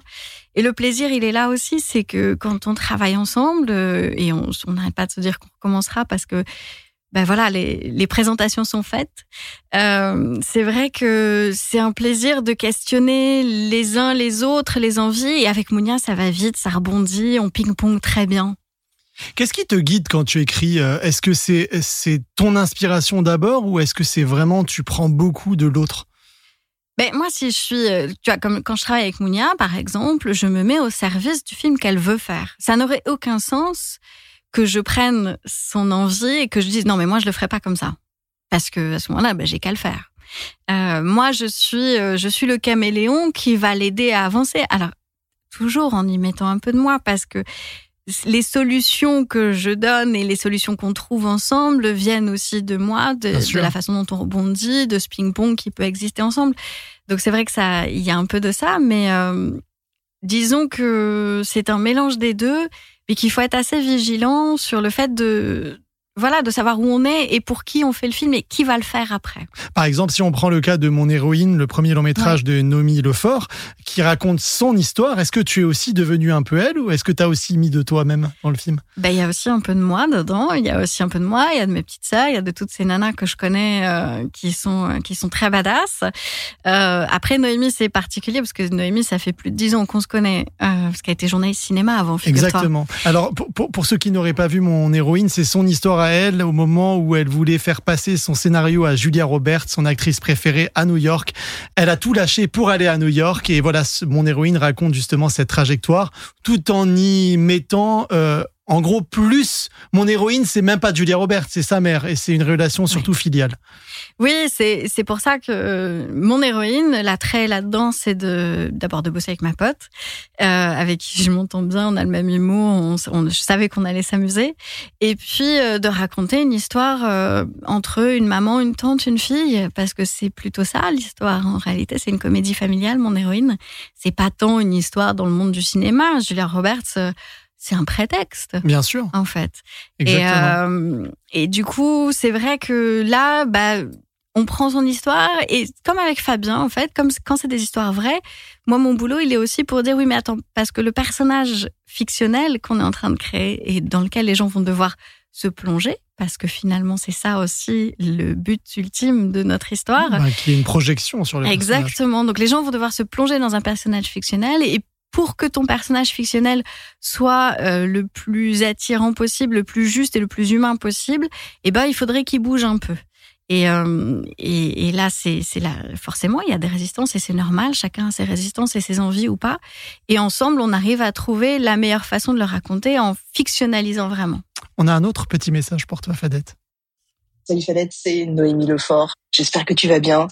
Et le plaisir, il est là aussi, c'est que quand on travaille ensemble, euh, et on n'arrête pas de se dire qu'on recommencera parce que ben voilà, les, les, présentations sont faites. Euh, c'est vrai que c'est un plaisir de questionner les uns les autres, les envies. Et avec Mounia, ça va vite, ça rebondit, on ping-pong très bien. Qu'est-ce qui te guide quand tu écris euh, Est-ce que c'est c'est ton inspiration d'abord ou est-ce que c'est vraiment tu prends beaucoup de l'autre? Ben, moi, si je suis, euh, tu vois, comme quand je travaille avec Mounia, par exemple, je me mets au service du film qu'elle veut faire. Ça n'aurait aucun sens que je prenne son envie et que je dise non mais moi je le ferai pas comme ça parce que à ce moment-là ben, j'ai qu'à le faire. Euh, moi je suis euh, je suis le caméléon qui va l'aider à avancer. Alors toujours en y mettant un peu de moi parce que les solutions que je donne et les solutions qu'on trouve ensemble viennent aussi de moi, de, de, la façon dont on rebondit, de ce ping-pong qui peut exister ensemble. Donc c'est vrai que ça, il y a un peu de ça, mais euh, disons que c'est un mélange des deux mais qu'il faut être assez vigilant sur le fait de voilà, de savoir où on est et pour qui on fait le film et qui va le faire après. Par exemple, si on prend le cas de Mon héroïne, le premier long métrage de Nomi Lefort, qui raconte son histoire, est-ce que tu es aussi devenu un peu elle ou est-ce que tu as aussi mis de toi-même dans le film? Ben, Il y a aussi un peu de moi dedans, il y a aussi un peu de moi, il y a de mes petites sœurs, il y a de toutes ces nanas que je connais euh, qui, sont, euh, qui sont très badass. Euh, après, Noémie, c'est particulier parce que Noémie, ça fait plus de dix ans qu'on se connaît, euh, parce qu'elle a été journaliste cinéma avant. Exactement. Alors, pour, pour, pour ceux qui n'auraient pas vu Mon héroïne, c'est son histoire elle au moment où elle voulait faire passer son scénario à Julia Roberts, son actrice préférée à New York. Elle a tout lâché pour aller à New York et voilà, mon héroïne raconte justement cette trajectoire tout en y mettant euh, en gros, plus mon héroïne, c'est même pas Julia Roberts, c'est sa mère, et c'est une relation surtout filiale. Oui, c'est pour ça que euh, mon héroïne, l'attrait là-dedans, c'est d'abord de bosser avec ma pote, euh, avec qui je m'entends bien, on a le même humour, on, je savais qu'on allait s'amuser, et puis euh, de raconter une histoire entre une maman, une tante, une fille, parce que c'est plutôt ça l'histoire. En réalité, c'est une comédie familiale. Mon héroïne, c'est pas tant une histoire dans le monde du cinéma. Julia Roberts c'est un prétexte. Bien sûr. En fait. Et, euh, et, du coup, c'est vrai que là, bah, on prend son histoire et comme avec Fabien, en fait, comme quand c'est des histoires vraies, moi, mon boulot, il est aussi pour dire oui, mais attends, parce que le personnage fictionnel qu'on est en train de créer et dans lequel les gens vont devoir se plonger, parce que finalement, c'est ça aussi le but ultime de notre histoire. Bah, qui est une projection sur le Exactement. Donc, les gens vont devoir se plonger dans un personnage fictionnel et pour que ton personnage fictionnel soit euh, le plus attirant possible, le plus juste et le plus humain possible, eh ben il faudrait qu'il bouge un peu. Et, euh, et, et, là, c'est là, forcément, il y a des résistances et c'est normal. Chacun a ses résistances et ses envies ou pas. Et ensemble, on arrive à trouver la meilleure façon de le raconter en fictionnalisant vraiment. On a un autre petit message pour toi, Fadette. Salut Fadette, c'est Noémie Lefort. J'espère que tu vas bien.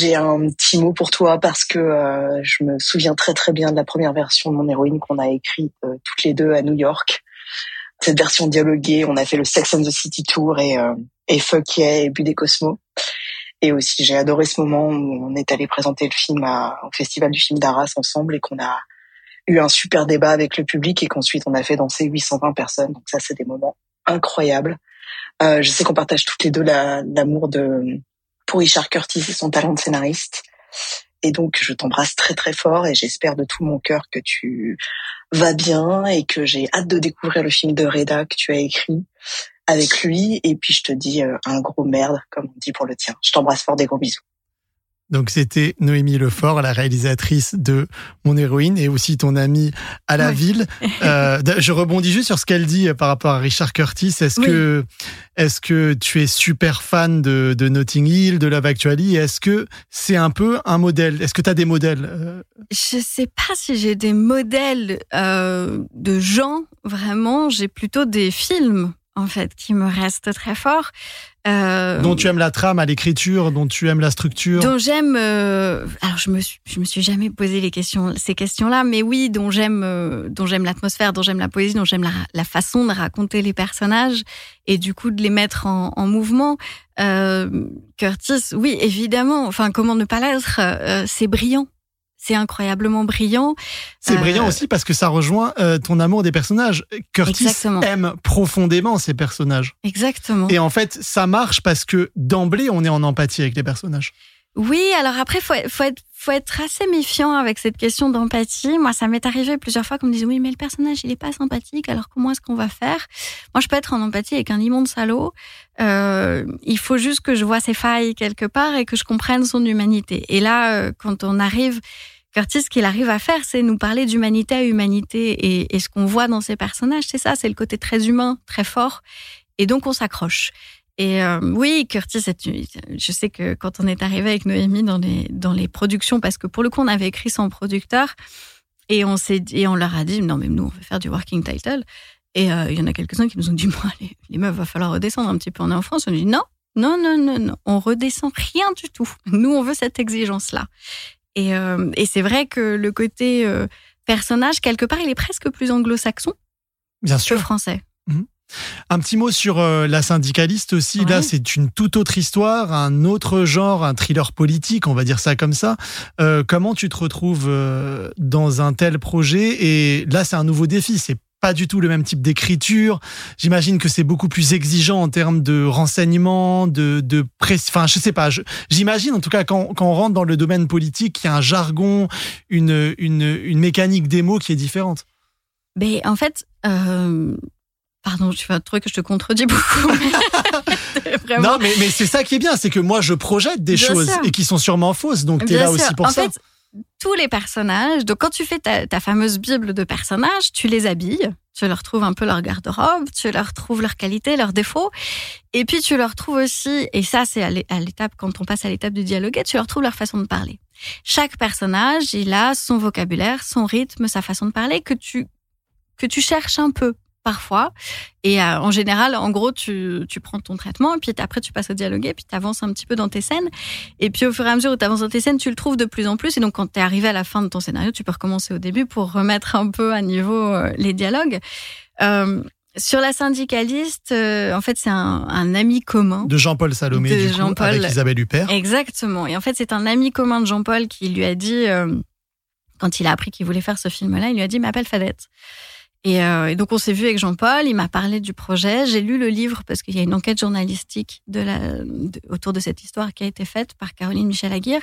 J'ai un petit mot pour toi parce que euh, je me souviens très très bien de la première version de mon héroïne qu'on a écrite euh, toutes les deux à New York. Cette version dialoguée, on a fait le Sex and the City Tour et, euh, et Fuck Yeah et Bu des Cosmos. Et aussi, j'ai adoré ce moment où on est allé présenter le film à, au Festival du film d'Arras ensemble et qu'on a eu un super débat avec le public et qu'ensuite on a fait danser 820 personnes. Donc ça, c'est des moments incroyables. Euh, je sais qu'on partage toutes les deux l'amour de pour Richard Curtis et son talent de scénariste. Et donc, je t'embrasse très très fort et j'espère de tout mon cœur que tu vas bien et que j'ai hâte de découvrir le film de Reda que tu as écrit avec lui. Et puis, je te dis euh, un gros merde, comme on dit pour le tien. Je t'embrasse fort, des gros bisous. Donc c'était Noémie Lefort, la réalisatrice de Mon héroïne et aussi ton amie à la ville. Euh, je rebondis juste sur ce qu'elle dit par rapport à Richard Curtis. Est-ce que est-ce que tu es super fan de, de Notting Hill, de Love Actually? Est-ce que c'est un peu un modèle? Est-ce que tu as des modèles euh? Je sais pas si j'ai des modèles euh, de gens vraiment. J'ai plutôt des films en fait, qui me reste très fort. Euh, dont tu aimes la trame à l'écriture, dont tu aimes la structure. Dont j'aime. Euh, alors je me suis, je me suis jamais posé les questions, ces questions-là, mais oui, dont j'aime, euh, dont j'aime l'atmosphère, dont j'aime la poésie, dont j'aime la, la, façon de raconter les personnages et du coup de les mettre en, en mouvement. Curtis, oui, évidemment. Enfin, comment ne pas l'être C'est brillant c'est incroyablement brillant. C'est brillant euh, aussi parce que ça rejoint euh, ton amour des personnages. Curtis aime profondément ces personnages. Exactement. Et en fait, ça marche parce que d'emblée, on est en empathie avec les personnages. Oui, alors après, faut, faut être, faut être assez méfiant avec cette question d'empathie. Moi, ça m'est arrivé plusieurs fois qu'on me dise oui, mais le personnage, il est pas sympathique. Alors comment est-ce qu'on va faire Moi, je peux être en empathie avec un immonde salaud. Euh, il faut juste que je vois ses failles quelque part et que je comprenne son humanité. Et là, euh, quand on arrive Curtis, ce qu'il arrive à faire, c'est nous parler d'humanité à humanité. Et, et ce qu'on voit dans ces personnages, c'est ça, c'est le côté très humain, très fort. Et donc, on s'accroche. Et euh, oui, Curtis, je sais que quand on est arrivé avec Noémie dans les, dans les productions, parce que pour le coup, on avait écrit son producteur, et on, s'est et on leur a dit, non, mais nous, on veut faire du working title. Et euh, il y en a quelques-uns qui nous ont dit, moi, les, les meufs, va falloir redescendre un petit peu. On est en France. On a dit, non, non, non, non, non, on redescend rien du tout. Nous, on veut cette exigence-là. Et, euh, et c'est vrai que le côté personnage, quelque part, il est presque plus anglo-saxon sûr. que français. Mmh. Un petit mot sur euh, la syndicaliste aussi. Là, c'est une toute autre histoire, un autre genre, un thriller politique, on va dire ça comme ça. Euh, comment tu te retrouves euh, dans un tel projet? Et là, c'est un nouveau défi. C'est pas du tout le même type d'écriture. J'imagine que c'est beaucoup plus exigeant en termes de renseignements, de, de Enfin, je sais pas. J'imagine en tout cas quand, quand on rentre dans le domaine politique, il y a un jargon, une, une, une mécanique des mots qui est différente. Mais en fait, Pardon, tu vas trouver que je te contredis beaucoup. Non, mais, mais c'est ça qui est bien, c'est que moi je projette des choses et qui sont sûrement fausses, donc tu es là aussi pour en ça. Fait, tous les personnages, donc quand tu fais ta, fameuse bible de personnages, tu les habilles, tu leur trouves un peu leur garde-robe, tu leur trouves leurs qualités, leurs défauts, et puis tu leur trouves aussi, et ça c'est à l'étape quand on passe à l'étape du dialogue, tu leur trouves leur façon de parler. Chaque personnage, il a son vocabulaire, son rythme, sa façon de parler que tu que tu cherches un peu parfois. Et euh, en général, en gros, tu, tu prends ton traitement et puis après tu passes au dialogue et puis tu avances un petit peu dans tes scènes. Et puis au fur et à mesure où tu avances dans tes scènes, tu le trouves de plus en plus. Et donc quand tu es arrivé à la fin de ton scénario, tu peux recommencer au début pour remettre un peu à niveau euh, les dialogues. Euh, sur la syndicaliste, euh, en fait, c'est un, un, ami commun. De Jean-Paul Salomé, du Jean -Paul. avec Isabelle Huppert. Exactement. Et en fait, c'est un ami commun de Jean-Paul qui lui a dit, quand il a appris qu'il voulait faire ce film-là, il lui a dit, m'appelle Fadette. Euh, et, donc on s'est vu avec Jean-Paul, il m'a parlé du projet, j'ai lu le livre parce qu'il y a une enquête journalistique de la, autour de cette histoire qui a été faite par Caroline Michel Aguirre.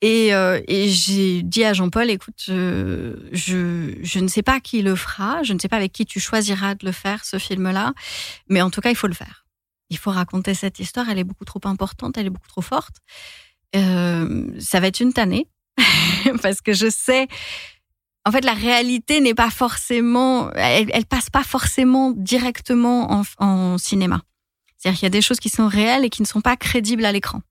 Et, euh, et j'ai dit à Jean-Paul, écoute, je, je, ne sais pas qui le fera, je ne sais pas avec qui tu choisiras de le faire, ce film-là, mais en tout cas, il faut le faire. Il faut raconter cette histoire, elle est beaucoup trop importante, elle est beaucoup trop forte. Euh, ça va être une tannée, parce que je sais en fait, la réalité n'est pas forcément, elle, passe pas forcément directement en, en cinéma. C'est-à-dire qu'il y a des choses qui sont réelles et qui ne sont pas crédibles à l'écran.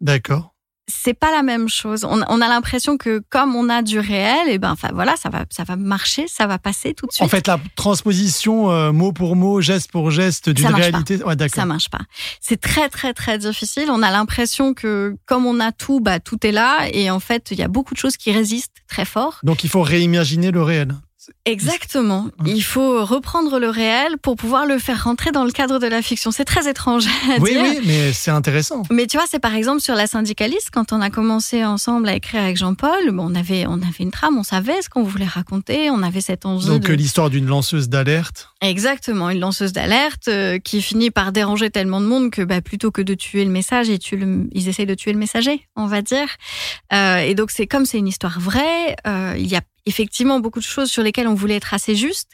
D'accord c'est pas la même chose. On, on a l'impression que comme on a du réel, et eh ben, enfin voilà, ça va, ça va marcher, ça va passer tout de suite. En fait, la transposition euh, mot pour mot, geste pour geste d'une réalité, ouais, d'accord. Ça marche pas. C'est très très très difficile. On a l'impression que comme on a tout, bah tout est là, et en fait, il y a beaucoup de choses qui résistent très fort. Donc il faut réimaginer le réel. Exactement. Il faut reprendre le réel pour pouvoir le faire rentrer dans le cadre de la fiction. C'est très étrange à oui, dire. Oui, mais c'est intéressant. Mais tu vois, c'est par exemple sur la syndicaliste, quand on a commencé ensemble à écrire avec Jean-Paul, on avait on avait une trame, on savait ce qu'on voulait raconter, on avait cette envie. Donc de... l'histoire d'une lanceuse d'alerte. Exactement, une lanceuse d'alerte euh, qui finit par déranger tellement de monde que bah, plutôt que de tuer le message, ils, tuent le... ils essayent de tuer le messager, on va dire. Euh, et donc c'est comme c'est une histoire vraie, euh, il y a effectivement beaucoup de choses sur lesquelles on voulait être assez juste.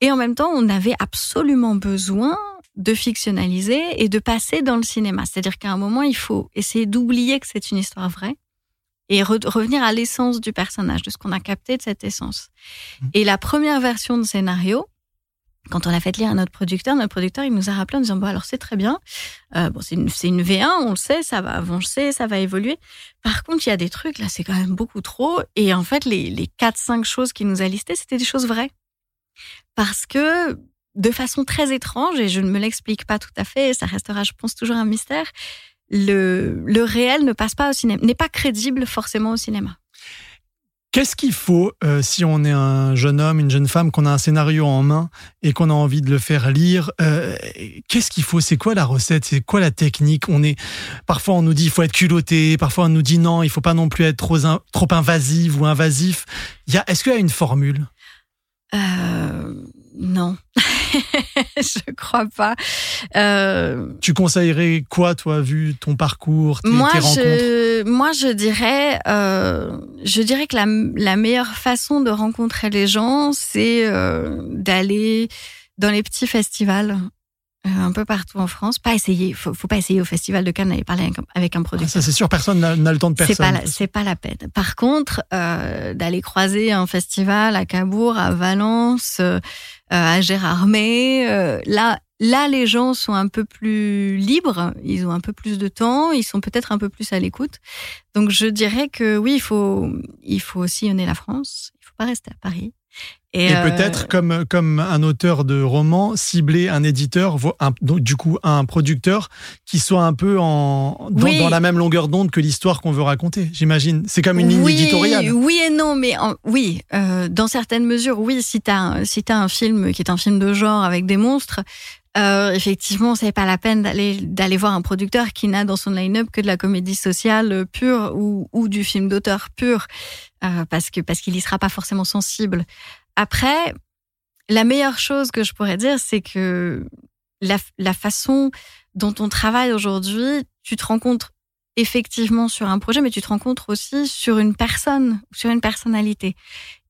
Et en même temps, on avait absolument besoin de fictionnaliser et de passer dans le cinéma. C'est-à-dire qu'à un moment, il faut essayer d'oublier que c'est une histoire vraie et re revenir à l'essence du personnage, de ce qu'on a capté de cette essence. Et la première version de scénario, quand on l'a fait lire à notre producteur, notre producteur, il nous a rappelé en disant, bon, alors c'est très bien. Euh, bon, c'est une, une, V1, on le sait, ça va avancer, ça va évoluer. Par contre, il y a des trucs, là, c'est quand même beaucoup trop. Et en fait, les, les 4-5 choses qu'il nous a listées, c'était des choses vraies. Parce que, de façon très étrange, et je ne me l'explique pas tout à fait, ça restera, je pense, toujours un mystère, le, le réel ne passe pas au cinéma, n'est pas crédible forcément au cinéma. Qu'est-ce qu'il faut euh, si on est un jeune homme, une jeune femme, qu'on a un scénario en main et qu'on a envie de le faire lire euh, Qu'est-ce qu'il faut? C'est quoi la recette? C'est quoi la technique? On est parfois on nous dit il faut être culotté, parfois on nous dit non, il faut pas non plus être trop trop invasif ou invasif. Il y a est-ce qu'il y a une formule? Euh, non, je crois pas. Euh... Tu conseillerais quoi, toi, vu ton parcours, tes, moi, tes rencontres? je, Moi, je dirais, euh, je dirais que la, la, meilleure façon de rencontrer les gens, c'est euh, d'aller dans les petits festivals. Un peu partout en France. Pas essayer, faut, faut pas essayer au festival de Cannes d'aller parler avec, avec un producteur. Ah, ça c'est sûr, personne n'a le temps de personne. C'est pas, la, c'est pas la peine. Par contre, euh, d'aller croiser un festival à Cabourg, à Valence, euh, à Gérardmer, euh, là, là les gens sont un peu plus libres, ils ont un peu plus de temps, ils sont peut-être un peu plus à l'écoute. Donc je dirais que oui, il faut, il faut sillonner la France. Il faut pas rester à Paris. Et, et peut-être, euh... comme, comme un auteur de roman, cibler un éditeur, un, donc, du coup un producteur qui soit un peu en, dans, oui. dans la même longueur d'onde que l'histoire qu'on veut raconter, j'imagine. C'est comme une ligne oui, éditoriale. Oui et non, mais en, oui, euh, dans certaines mesures, oui, si tu as, si as un film qui est un film de genre avec des monstres, euh, effectivement, c'est pas la peine d'aller d'aller voir un producteur qui n'a dans son line-up que de la comédie sociale pure ou, ou du film d'auteur pur, euh, parce que parce qu'il y sera pas forcément sensible. Après, la meilleure chose que je pourrais dire, c'est que la, façon dont on travaille aujourd'hui, tu te rencontres effectivement sur un projet, mais tu te rencontres aussi sur une personne, sur une personnalité.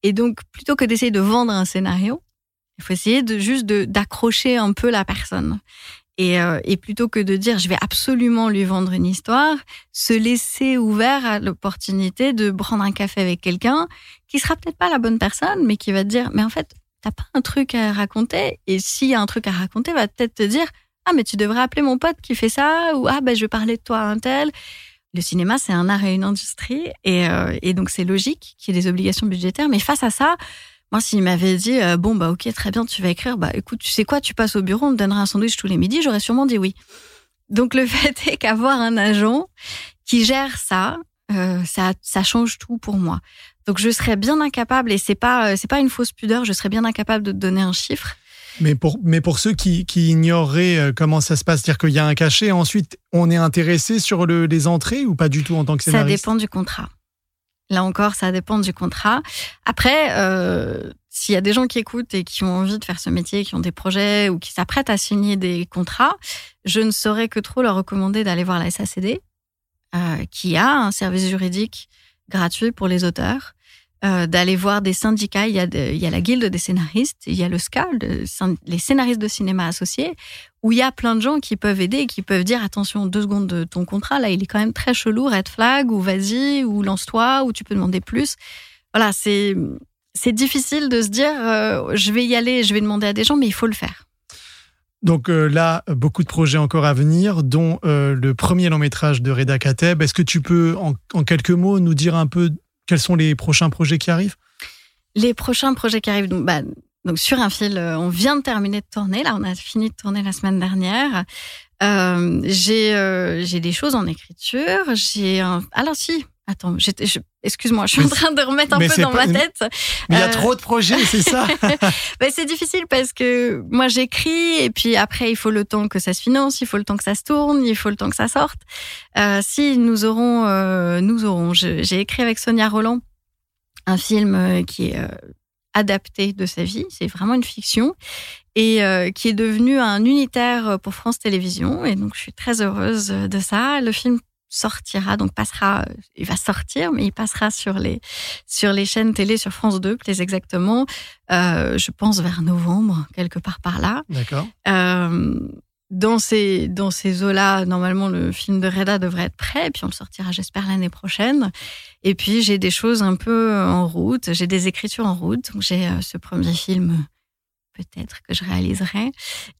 Et donc, plutôt que d'essayer de vendre un scénario, il faut essayer de juste d'accrocher un peu la personne. Et, euh, et, plutôt que de dire je vais absolument lui vendre une histoire, se laisser ouvert à l'opportunité de prendre un café avec quelqu'un qui sera peut-être pas la bonne personne, mais qui va te dire mais en fait t'as pas un truc à raconter. Et s'il y a un truc à raconter, va peut-être te dire ah mais tu devrais appeler mon pote qui fait ça ou ah ben je vais parler de toi à un tel. Le cinéma c'est un art et une industrie. Et, euh, et donc c'est logique qu'il y ait des obligations budgétaires, mais face à ça moi, s'il m'avait dit euh, bon bah ok très bien tu vas écrire bah écoute tu sais quoi tu passes au bureau on te donnera un sandwich tous les midis j'aurais sûrement dit oui. Donc le fait est qu'avoir un agent qui gère ça euh, ça ça change tout pour moi. Donc je serais bien incapable et c'est pas c'est pas une fausse pudeur je serais bien incapable de te donner un chiffre. Mais pour, mais pour ceux qui, qui ignoreraient euh, comment ça se passe, c'est-à-dire qu'il y a un cachet, ensuite on est intéressé sur le, les entrées ou pas du tout en tant que scénariste? Ça dépend du contrat. Là encore, ça dépend du contrat. Après, euh, s'il y a des gens qui écoutent et qui ont envie de faire ce métier, qui ont des projets ou qui s'apprêtent à signer des contrats, je ne saurais que trop leur recommander d'aller voir la SACD, euh, qui a un service juridique gratuit pour les auteurs. Euh, d'aller voir des syndicats. Il y, a il y a la guilde des scénaristes, il y a le SCA, le, les scénaristes de cinéma associés, où il y a plein de gens qui peuvent aider qui peuvent dire attention, deux secondes de ton contrat, là, il est quand même très chelou, red flag, ou vas-y, ou lance-toi, ou tu peux demander plus. Voilà, c'est c'est difficile de se dire euh, je vais y aller, je vais demander à des gens, mais il faut le faire. Donc euh, là, beaucoup de projets encore à venir, dont euh, le premier long métrage de Reda Kateb. Est-ce que tu peux, en, quelques mots, nous dire un peu quels sont les prochains projets qui arrivent? Les prochains projets qui arrivent, donc, bah, donc sur un fil, on vient de terminer de tourner. Là, on a fini de tourner la semaine dernière. j'ai j'ai des choses en écriture. J'ai alors si Attends, excuse-moi, je suis en train de remettre un peu dans ma tête. Mais il y a euh, trop de projets, c'est ça ben, C'est difficile parce que moi j'écris et puis après il faut le temps que ça se finance, il faut le temps que ça se tourne, il faut le temps que ça sorte. Euh, si nous aurons, euh, nous aurons, j'ai écrit avec Sonia Roland un film qui est adapté de sa vie, c'est vraiment une fiction et qui est devenu un unitaire pour France Télévisions et donc je suis très heureuse de ça. Le film sortira, donc passera, il va sortir, mais il passera sur les sur les chaînes télé sur France 2, plus exactement. Euh, je pense vers novembre, quelque part par là. D'accord. Euh, dans ces dans ces eaux-là, normalement le film de Reda devrait être prêt, puis on le sortira, j'espère l'année prochaine. Et puis j'ai des choses un peu en route, j'ai des écritures en route. Donc j'ai euh, ce premier film peut-être que je réaliserai.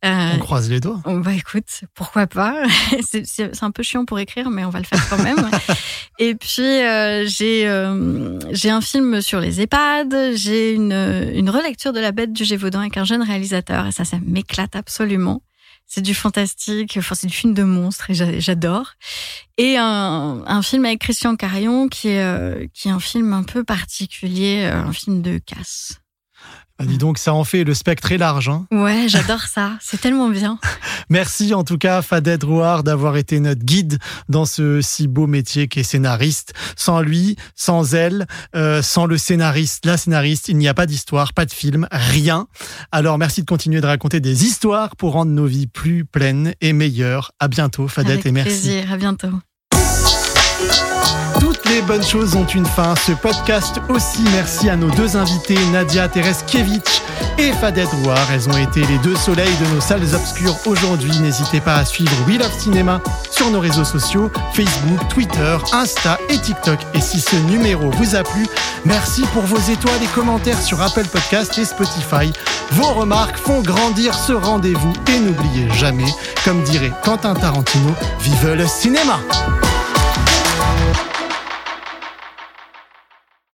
Euh, on croise les doigts. On va écoute, pourquoi pas? c'est un peu chiant pour écrire, mais on va le faire quand même. Et puis euh, j'ai euh, j'ai un film sur les EHPAD, j'ai une, une relecture de La Bête du Gévaudan avec un jeune réalisateur, et ça, ça m'éclate absolument. C'est du fantastique, enfin c'est du film de monstre et j'adore. Et un, un, film avec Christian Carion qui est qui est un film un peu particulier, un film de casse. Ah, dis donc, ça en fait le spectre est large. Hein ouais, j'adore ça. C'est tellement bien. Merci en tout cas, Faded Rouard, d'avoir été notre guide dans ce si beau métier qu'est scénariste. Sans lui, sans elle, euh, sans le scénariste, la scénariste, il n'y a pas d'histoire, pas de film, rien. Alors merci de continuer de raconter des histoires pour rendre nos vies plus pleines et meilleures. À bientôt, Fadette, et merci. Plaisir, à bientôt. Les bonnes choses ont une fin. Ce podcast aussi, merci à nos deux invités, Nadia Tereskevich et Fadet Rouard. Elles ont été les deux soleils de nos salles obscures aujourd'hui. N'hésitez pas à suivre We Love Cinéma sur nos réseaux sociaux, Facebook, Twitter, Insta et TikTok. Et si ce numéro vous a plu, merci pour vos étoiles et commentaires sur Apple Podcast et Spotify. Vos remarques font grandir ce rendez-vous et n'oubliez jamais, comme dirait Quentin Tarantino, vive le cinéma!